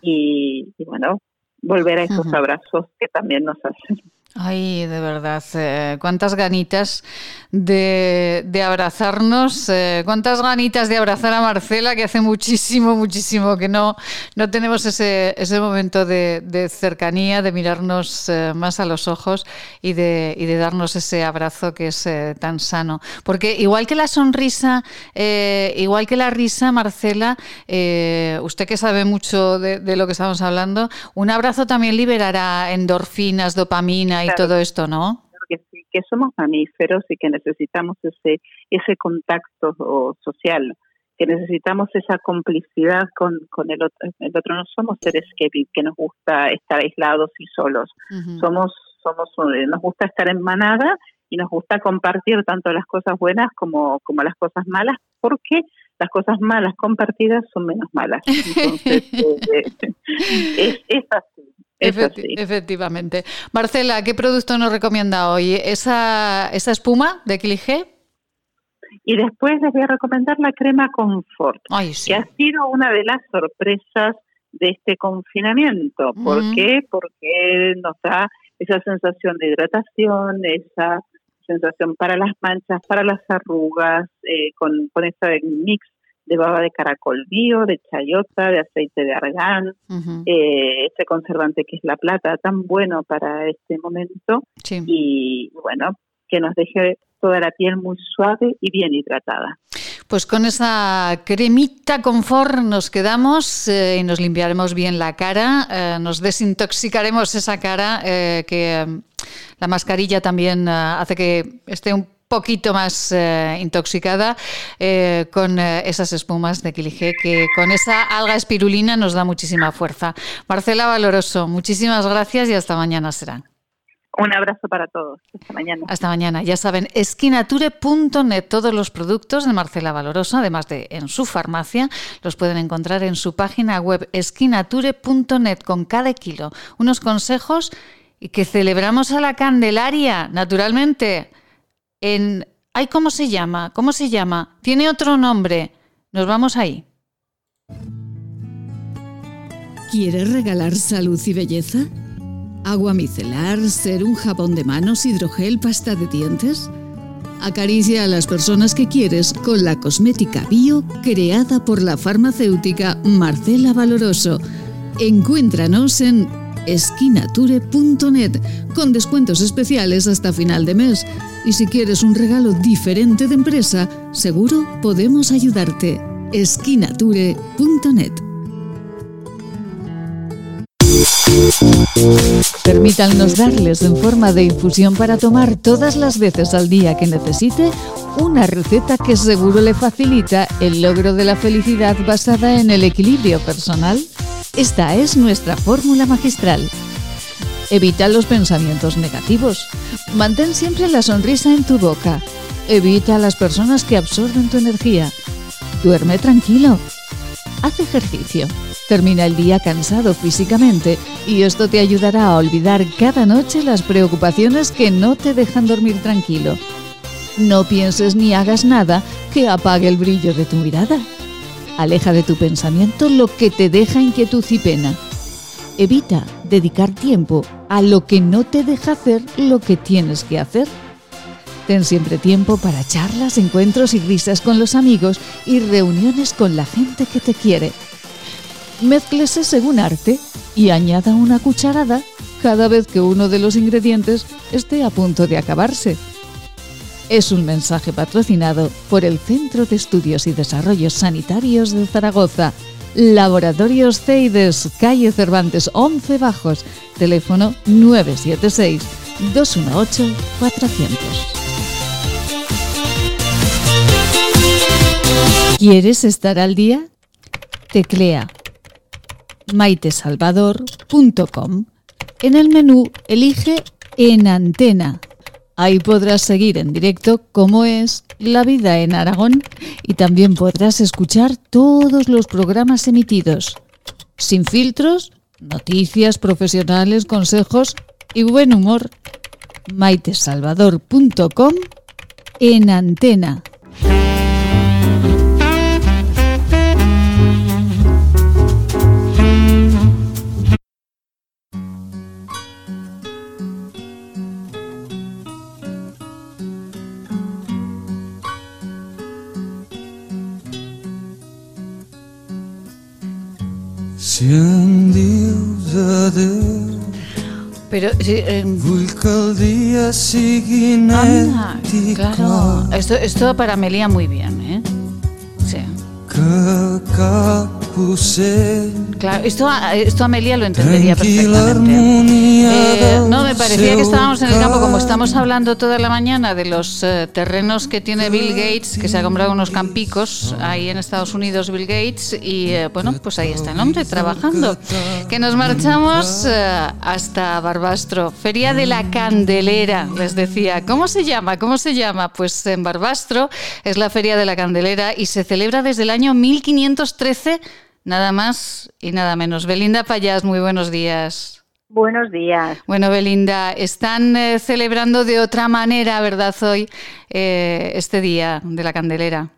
y, bueno, volver a esos abrazos que también nos hacen. Ay, de verdad, eh, cuántas ganitas de, de abrazarnos, eh, cuántas ganitas de abrazar a Marcela, que hace muchísimo, muchísimo que no, no tenemos ese, ese momento de, de cercanía, de mirarnos eh, más a los ojos y de, y de darnos ese abrazo que es tan sano. Porque igual que la sonrisa, igual que la risa, Marcela, usted que sabe mucho de, de lo que estamos hablando, un abrazo también liberará endorfinas, dopamina y todo esto, ¿no? Que, que somos mamíferos y que necesitamos ese, ese contacto social, que necesitamos esa complicidad con, con el, otro. el otro. No somos seres que, que nos gusta estar aislados y solos. Somos, somos, eh, nos gusta estar en manada y nos gusta compartir tanto las cosas buenas como, como las cosas malas, porque las cosas malas compartidas son menos malas. Entonces, eh, eh, es así efectivamente. Marcela, ¿qué producto nos recomienda hoy? ¿Esa, esa espuma de Quiligé? Y después les voy a recomendar la crema Confort, que ha sido una de las sorpresas de este confinamiento. ¿Por qué? Porque nos da esa sensación de hidratación, esa sensación para las manchas, para las arrugas, eh, con, con ese mix de baba de caracol bio, de chayota, de aceite de argán, eh, este conservante que es la plata, tan bueno para este momento. Y bueno, que nos deje toda la piel muy suave y bien hidratada. Pues con esa cremita confort nos quedamos eh, y nos limpiaremos bien la cara, eh, nos desintoxicaremos esa cara, que la mascarilla también hace que esté un poquito más eh, intoxicada eh, con eh, esas espumas de Quiligé, que con esa alga espirulina nos da muchísima fuerza. Marcela Valoroso, muchísimas gracias y hasta mañana será. Un abrazo para todos. Hasta mañana. Hasta mañana. Ya saben, esquinature.net. Todos los productos de Marcela Valoroso, además de en su farmacia, los pueden encontrar en su página web esquinature.net con cada kilo. Unos consejos y que celebramos a la Candelaria, naturalmente en... Ay, ¿cómo se llama? ¿Cómo se llama? Tiene otro nombre. Nos vamos ahí. ¿Quieres regalar salud y belleza? ¿Agua micelar, ser un jabón de manos, hidrogel, pasta de dientes? Acaricia a las personas que quieres con la cosmética bio creada por la farmacéutica Marcela Valoroso. Encuéntranos en esquinature.net con descuentos especiales hasta final de mes. Y si quieres un regalo diferente de empresa, seguro podemos ayudarte. esquinature.net. Permítanos darles en forma de infusión para tomar todas las veces al día que necesite una receta que seguro le facilita el logro de la felicidad basada en el equilibrio personal. Esta es nuestra fórmula magistral. Evita los pensamientos negativos. Mantén siempre la sonrisa en tu boca. Evita a las personas que absorben tu energía. Duerme tranquilo. Haz ejercicio. Termina el día cansado físicamente y esto te ayudará a olvidar cada noche las preocupaciones que no te dejan dormir tranquilo. No pienses ni hagas nada que apague el brillo de tu mirada. Aleja de tu pensamiento lo que te deja inquietud y pena. Evita dedicar tiempo a lo que no te deja hacer lo que tienes que hacer. Ten siempre tiempo para charlas, encuentros y risas con los amigos y reuniones con la gente que te quiere. Mézclese según arte y añada una cucharada cada vez que uno de los ingredientes esté a punto de acabarse. Es un mensaje patrocinado por el Centro de Estudios y Desarrollos Sanitarios de Zaragoza, Laboratorios CEIDES, calle Cervantes 11 Bajos, teléfono 976 218 400. ¿Quieres estar al día? Teclea maitesalvador.com. En el menú elige En Antena. Ahí podrás seguir en directo cómo es la vida en Aragón y también podrás escuchar todos los programas emitidos. Sin filtros, noticias profesionales, consejos y buen humor. maitesalvador.com en antena. Pero eh, Anda, claro. Esto, esto para Melía muy bien, ¿eh? Sí. Claro, esto, esto Amelia lo entendería perfectamente. Eh, no, me parecía que estábamos en el campo, como estamos hablando toda la mañana de los eh, terrenos que tiene Bill Gates, que se ha comprado unos campicos ahí en Estados Unidos, Bill Gates, y eh, bueno, pues ahí está el hombre trabajando. Que nos marchamos hasta Barbastro, Feria de la Candelera, les decía. ¿Cómo se llama? ¿Cómo se llama? Pues en Barbastro es la Feria de la Candelera y se celebra desde el año 1513 Nada más y nada menos. Belinda Payas, muy buenos días. Buenos días. Bueno, Belinda, están eh, celebrando de otra manera, ¿verdad, hoy, eh, este día de la Candelera?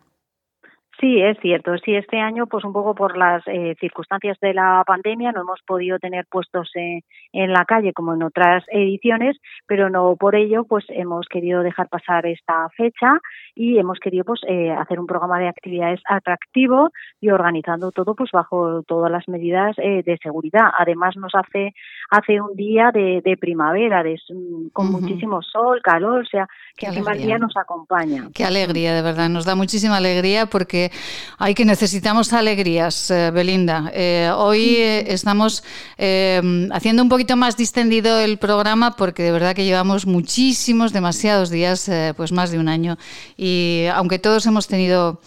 Sí, es cierto. Sí, este año, pues un poco por las eh, circunstancias de la pandemia, no hemos podido tener puestos en la calle como en otras ediciones, pero no por ello, pues hemos querido dejar pasar esta fecha y hemos querido pues eh, hacer un programa de actividades atractivo y organizando todo pues bajo todas las medidas eh, de seguridad. Además nos hace hace un día de, primavera, de, con muchísimo sol, calor, o sea que el día nos acompaña. Qué alegría, de verdad, nos da muchísima alegría porque hay que necesitamos alegrías, eh, Belinda. hoy estamos haciendo un poquito más distendido el programa porque de verdad que llevamos muchísimos, demasiados días, pues más de un año y aunque todos hemos tenido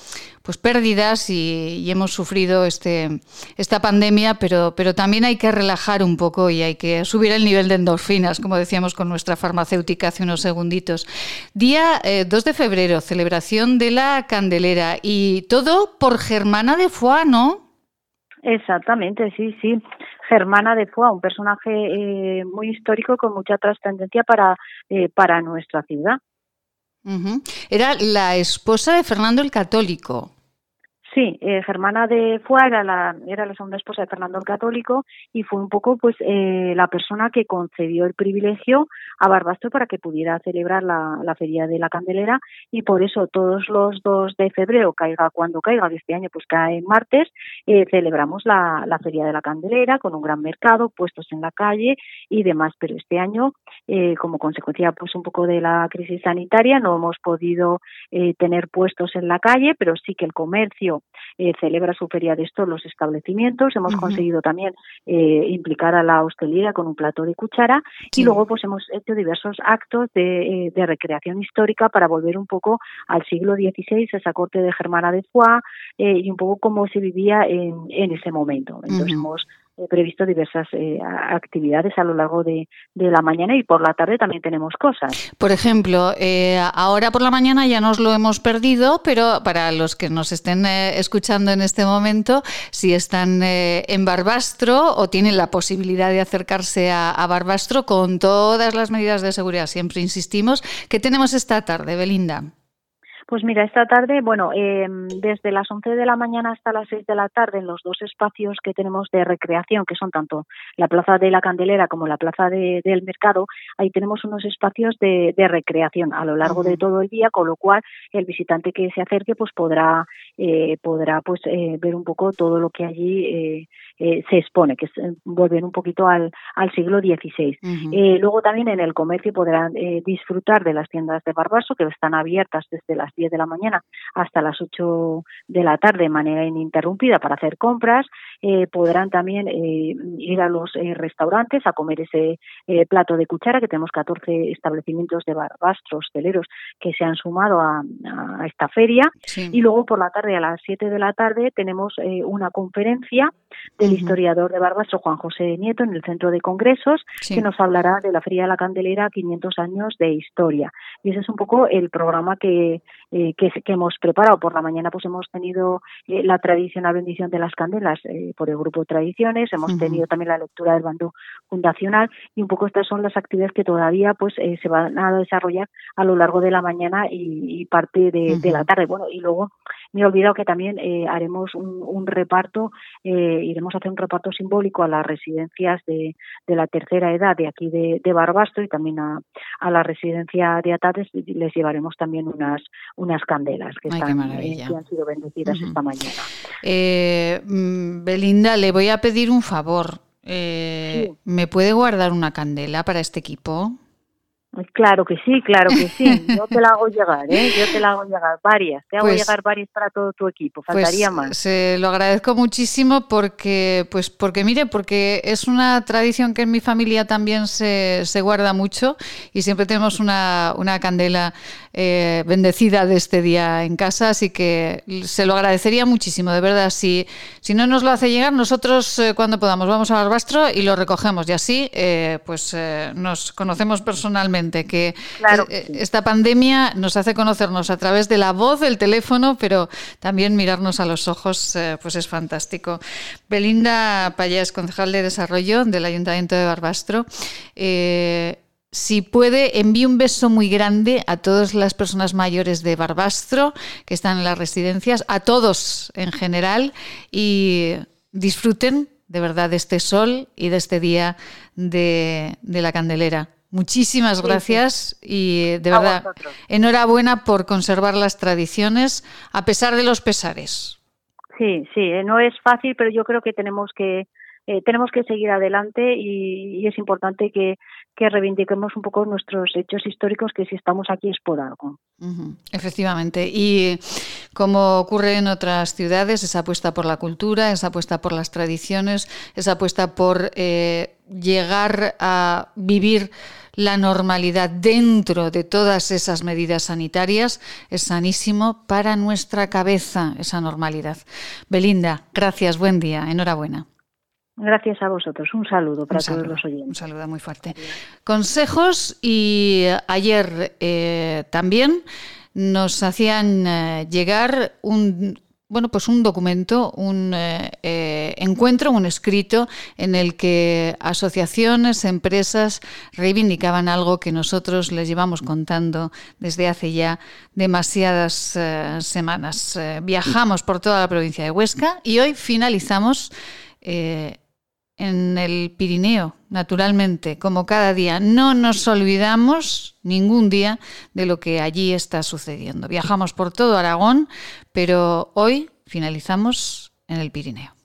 pues pérdidas y, hemos sufrido este, esta pandemia, pero, pero también hay que relajar un poco y hay que subir el nivel de endorfinas, como decíamos con nuestra farmacéutica hace unos segunditos. Día 2 eh, de febrero, celebración de la Candelera y todo por Germana de Foix, ¿no? Exactamente, sí, sí. Germana de Foix, un personaje eh, muy histórico con mucha trascendencia para, eh, para nuestra ciudad. Era la esposa de Fernando el Católico. Sí, eh, Germana de Fua era la, era la segunda esposa de Fernando el Católico y fue un poco pues eh, la persona que concedió el privilegio a Barbastro para que pudiera celebrar la, Feria de la Candelera y por eso todos los 2 de febrero, caiga cuando caiga, de este año pues cae martes, eh, celebramos la, la, Feria de la Candelera con un gran mercado, puestos en la calle y demás, pero este año eh, como consecuencia pues un poco de la crisis sanitaria no hemos podido eh, tener puestos en la calle, pero sí que el comercio eh, celebra su feria de estos los establecimientos. Hemos conseguido también eh, implicar a la hostelería con un plato de cuchara y luego pues hemos hecho diversos actos de, de, recreación histórica para volver un poco al siglo XVI, esa corte de Germana de Foix y un poco cómo se vivía en, en ese momento. Entonces hemos previsto diversas eh, actividades a lo largo de, la mañana y por la tarde también tenemos cosas. Por ejemplo, eh, ahora por la mañana ya nos lo hemos perdido, pero para los que nos estén eh, escuchando en este momento, si están en Barbastro o tienen la posibilidad de acercarse a, a, Barbastro con todas las medidas de seguridad, siempre insistimos, ¿qué tenemos esta tarde, Belinda? Pues mira, esta tarde, bueno, eh, desde las 11 de la mañana hasta las 6 de la tarde, en los dos espacios que tenemos de recreación, que son tanto la Plaza de la Candelera como la Plaza del Mercado, ahí tenemos unos espacios de, recreación a lo largo de todo el día, con lo cual el visitante que se acerque pues podrá, eh, podrá pues eh, ver un poco todo lo que allí eh, eh, se expone, que es eh, volver un poquito al, al siglo XVI. eh, luego también en el comercio podrán disfrutar de las tiendas de Barbaso, que están abiertas desde las 10 de la mañana hasta las 8 de la tarde de manera ininterrumpida para hacer compras. Eh, podrán también ir a los restaurantes a comer ese plato de cuchara, que tenemos 14 establecimientos de barbastros hosteleros que se han sumado a, a esta feria. Y luego por la tarde, a las 7 de la tarde, tenemos una conferencia de el historiador de Barbastro, Juan José Nieto, en el Centro de Congresos, que nos hablará de la Feria de la Candelera 500 años de historia. Y ese es un poco el programa que, eh, que, hemos preparado. Por la mañana pues hemos tenido eh, la tradicional bendición de las candelas eh, por el grupo Tradiciones, hemos tenido también la lectura del bando fundacional y un poco estas son las actividades que todavía pues se van a desarrollar a lo largo de la mañana y, parte de, de, la tarde. Bueno, y luego me he olvidado que también haremos un, un reparto, iremos a hacer un reparto simbólico a las residencias de, de la tercera edad de aquí de, de Barbastro y también a, a, la residencia de Atates les llevaremos también unas, unas candelas que, están, eh, han sido bendecidas esta mañana. Eh, mm, Belinda, le voy a pedir un favor. Eh, ¿Me puede guardar una candela para este equipo? Claro que sí, claro que sí. Yo te la hago llegar, ¿eh? Yo te la hago llegar varias. Te hago pues llegar varias para todo tu equipo. Pues Faltaría más. Se lo agradezco muchísimo porque, pues, porque mire, porque es una tradición que en mi familia también se, se guarda mucho y siempre tenemos una, una candela eh, bendecida de este día en casa, así que se lo agradecería muchísimo, de verdad. Si, si no nos lo hace llegar, nosotros eh, cuando podamos vamos al Barbastro y lo recogemos y así, eh, pues nos conocemos personalmente que eh, esta pandemia nos hace conocernos a través de la voz, del teléfono, pero también mirarnos a los ojos, eh, pues es fantástico. Belinda Payés, concejal de Desarrollo del Ayuntamiento de Barbastro. Eh, si puede, envíe un beso muy grande a todas las personas mayores de Barbastro que están en las residencias, a todos en general, y disfruten de verdad de este sol y de este día de la Candelera. Muchísimas gracias y de verdad enhorabuena por conservar las tradiciones a pesar de los pesares. Sí, sí, eh, no es fácil, pero yo creo que tenemos que eh, tenemos que seguir adelante y, es importante que, que, reivindiquemos un poco nuestros hechos históricos, que si estamos aquí es por algo. Efectivamente. Y como ocurre en otras ciudades, esa apuesta por la cultura, esa apuesta por las tradiciones, esa apuesta por eh, llegar a vivir la normalidad dentro de todas esas medidas sanitarias es sanísimo para nuestra cabeza, esa normalidad. Belinda, gracias, buen día, enhorabuena. Gracias a vosotros. Un saludo para todos los oyentes. Un saludo muy fuerte. Consejos y ayer eh, también nos hacían eh, llegar un bueno, pues un documento, un eh, eh, encuentro, un escrito en el que asociaciones, empresas reivindicaban algo que nosotros les llevamos contando desde hace ya demasiadas eh, semanas. viajamos por toda la provincia de Huesca y hoy finalizamos en el Pirineo, naturalmente, como cada día. No nos olvidamos ningún día de lo que allí está sucediendo. Viajamos por todo Aragón, pero hoy finalizamos en el Pirineo.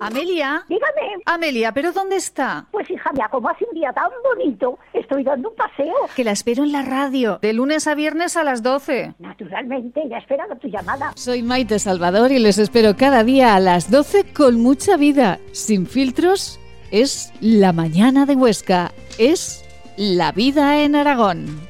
Amelia. Dígame. Amelia, ¿pero dónde está? Pues hija mía, como hace un día tan bonito, estoy dando un paseo. Que la espero en la radio, de lunes a viernes a las 12. Naturalmente, ya esperando tu llamada. Soy Maite Salvador y les espero cada día a las 12 con mucha vida, sin filtros. Es la mañana de Huesca, es la vida en Aragón.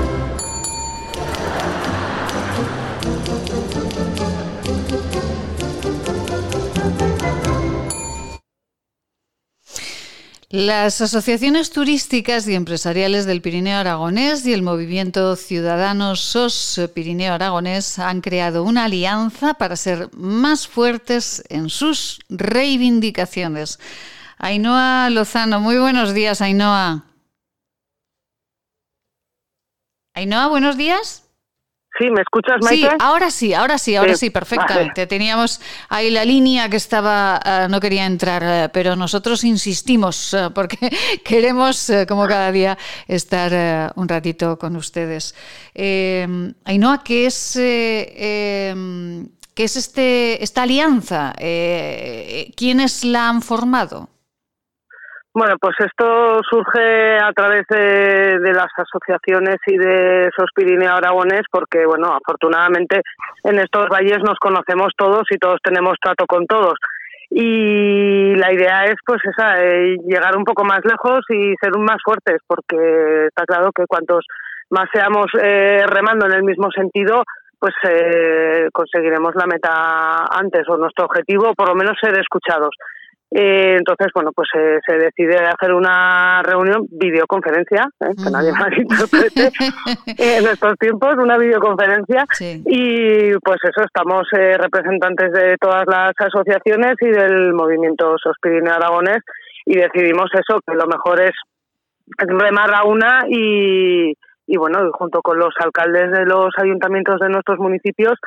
Las asociaciones turísticas y empresariales del Pirineo Aragonés y el movimiento Ciudadanos SOS Pirineo Aragonés han creado una alianza para ser más fuertes en sus reivindicaciones. Ainhoa Lozano, muy buenos días, Ainhoa. Ainhoa, buenos días. Sí, ¿me escuchas, Maite? Sí, ahora sí, ahora sí, ahora sí, perfectamente. Teníamos ahí la línea que estaba, eh, no quería entrar, eh, pero nosotros insistimos eh, porque queremos, como cada día, estar un ratito con ustedes. Ainhoa, ¿qué es, em, ¿qué es este, esta alianza? ¿Quiénes la han formado? Bueno, pues esto surge a través de, las asociaciones y de esos Pirineo Aragones, porque, bueno, afortunadamente en estos valles nos conocemos todos y todos tenemos trato con todos. Y la idea es, pues, esa, eh, llegar un poco más lejos y ser más fuertes, porque está claro que cuantos más seamos eh, remando en el mismo sentido, pues eh, conseguiremos la meta antes o nuestro objetivo, por lo menos ser escuchados. Eh, entonces, bueno, pues eh, se decide hacer una reunión, videoconferencia, ¿eh? que nadie más interprete en estos tiempos, una videoconferencia. Y pues eso, estamos representantes de todas las asociaciones y del movimiento Sospirineo Aragonés y decidimos eso, que lo mejor es remar a una y, y bueno, junto con los alcaldes de los ayuntamientos de nuestros municipios,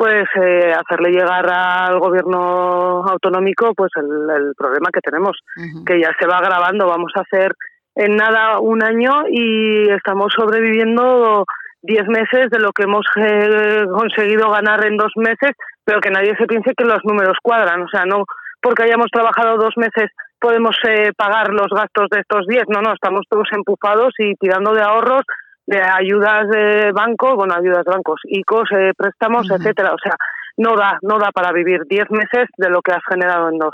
pues eh, hacerle llegar al gobierno autonómico pues el, problema que tenemos, que ya se va agravando. Vamos a hacer en nada un año y estamos sobreviviendo diez meses de lo que hemos eh, conseguido ganar en dos meses, pero que nadie se piense que los números cuadran. O sea, no porque hayamos trabajado dos meses podemos eh, pagar los gastos de estos diez. No, no, estamos todos empujados y tirando de ahorros de ayudas de banco, bueno, ayudas de bancos, ICOs, eh, préstamos, etcétera. O sea, no da, no da para vivir 10 meses de lo que has generado en dos.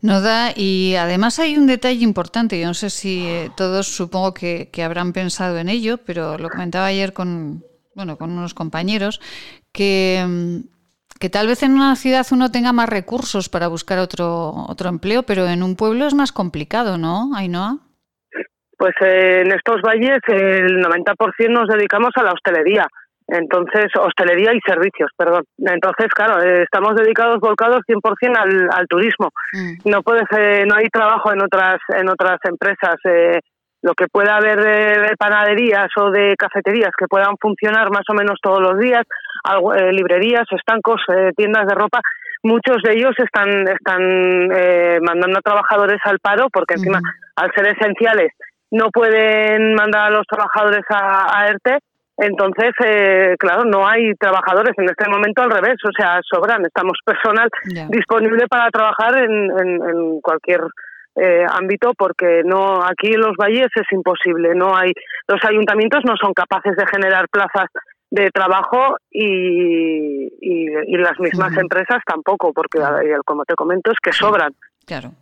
No da, y además hay un detalle importante, yo no sé si eh, todos supongo que, habrán pensado en ello, pero lo comentaba ayer con, bueno, con unos compañeros, que, mm, que tal vez en una ciudad uno tenga más recursos para buscar otro, otro empleo, pero en un pueblo es más complicado, ¿no, Ainhoa? Pues eh, en estos valles el 90% nos dedicamos a la hostelería. Entonces, hostelería y servicios, perdón. Entonces, claro, eh, estamos dedicados, volcados 100% al, al turismo. Mm. No puede no hay trabajo en otras en otras empresas. Eh, lo que pueda haber de, panaderías o de cafeterías que puedan funcionar más o menos todos los días, algo, librerías, estancos, tiendas de ropa, muchos de ellos están están mandando a trabajadores al paro porque encima, al ser esenciales, no pueden mandar a los trabajadores a, ERTE, entonces, eh, claro, no hay trabajadores. En este momento al revés, o sea, sobran, estamos personal disponible para trabajar en, en, cualquier eh, ámbito porque no aquí en los valles es imposible, no hay los ayuntamientos no son capaces de generar plazas de trabajo y, y, las mismas empresas tampoco, porque como te comento es que sobran. Claro.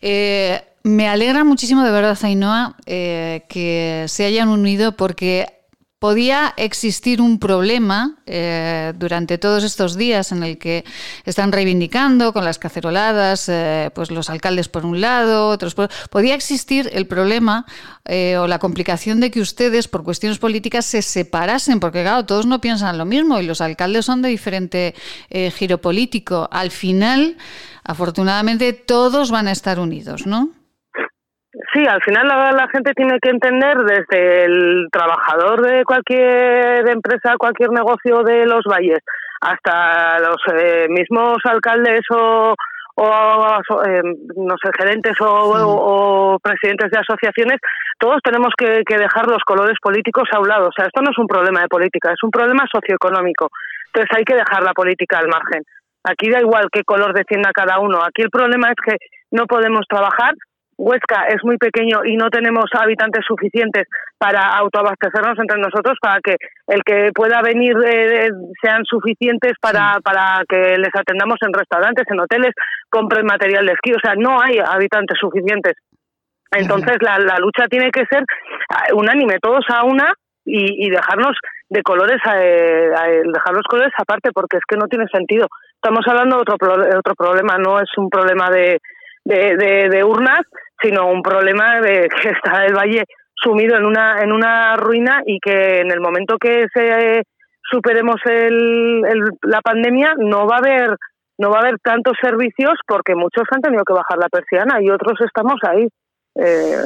Eh, me alegra muchísimo de verdad, Ainhoa, eh, que se hayan unido porque podía existir un problema eh, durante todos estos días en el que están reivindicando con las caceroladas, eh, pues los alcaldes por un lado, otros por podía existir el problema eh, o la complicación de que ustedes por cuestiones políticas se separasen, porque claro, todos no piensan lo mismo y los alcaldes son de diferente giro político. Al final, afortunadamente, todos van a estar unidos, ¿no? Sí, al final la, gente tiene que entender desde el trabajador de cualquier empresa, cualquier negocio de los valles, hasta los eh, mismos alcaldes o, o eh, no sé, gerentes o, presidentes de asociaciones, todos tenemos que, que, dejar los colores políticos a un lado. O sea, esto no es un problema de política, es un problema socioeconómico. Entonces hay que dejar la política al margen. Aquí da igual qué color defienda cada uno. Aquí el problema es que no podemos trabajar Huesca es muy pequeño y no tenemos habitantes suficientes para autoabastecernos entre nosotros, para que el que pueda venir eh, sean suficientes para, para que les atendamos en restaurantes, en hoteles, compren material de esquí. O sea, no hay habitantes suficientes. Entonces, la, la lucha tiene que ser eh, unánime, todos a una y, y dejarnos de colores, eh, dejar los colores aparte, porque es que no tiene sentido. Estamos hablando de otro, otro problema, no es un problema de, de, de urnas, sino un problema de que está el valle sumido en una en una ruina y que en el momento que se superemos el, la pandemia no va a haber no va a haber tantos servicios porque muchos han tenido que bajar la persiana y otros estamos ahí eh,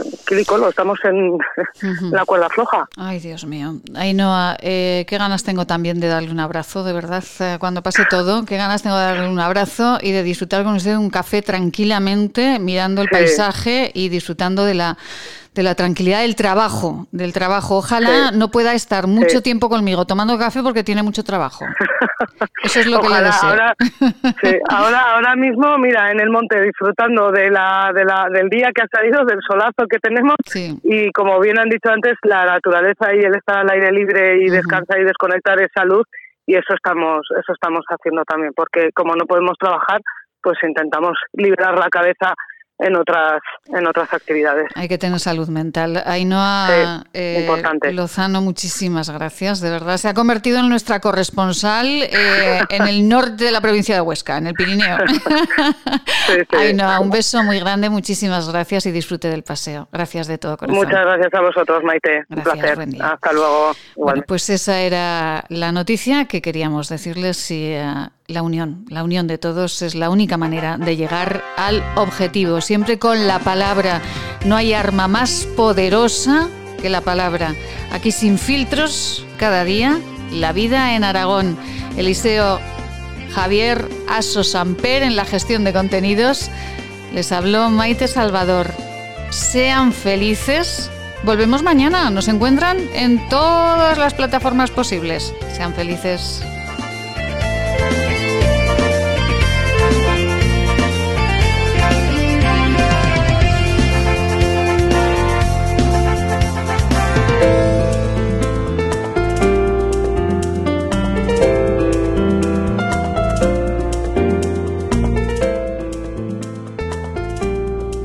estamos en la cuerda floja. Ay, Dios mío. Ainhoa, eh, qué ganas tengo también de darle un abrazo, de verdad, eh, cuando pase todo, qué ganas tengo de darle un abrazo y de disfrutar con usted un café tranquilamente, mirando el paisaje y disfrutando de la de la tranquilidad del trabajo, del trabajo. Ojalá no pueda estar mucho tiempo conmigo tomando café porque tiene mucho trabajo. Eso es lo que le deseo. Ahora, ahora, ahora mismo, mira, en el monte disfrutando de la, de la, del día que ha salido, del solazo que tenemos y como bien han dicho antes, la naturaleza y el estar al aire libre y descansar y desconectar es salud y eso estamos, eso estamos haciendo también porque como no podemos trabajar, pues intentamos liberar la cabeza en otras en otras actividades. Hay que tener salud mental. Ainhoa eh, Lozano, muchísimas gracias. De verdad, se ha convertido en nuestra corresponsal eh, en el norte de la provincia de Huesca, en el Pirineo. Ainhoa, un beso muy grande, muchísimas gracias y disfrute del paseo. Gracias de todo corazón. Muchas gracias a vosotros, Maite. un placer. Hasta luego. Bueno, pues esa era la noticia que queríamos decirles y eh, la unión, la unión de todos es la única manera de llegar al objetivo, siempre con la palabra. No hay arma más poderosa que la palabra. Aquí sin filtros, cada día, la vida en Aragón. Eliseo Javier Aso Samper en la gestión de contenidos. Les habló Maite Salvador. Sean felices. Volvemos mañana. Nos encuentran en todas las plataformas posibles. Sean felices.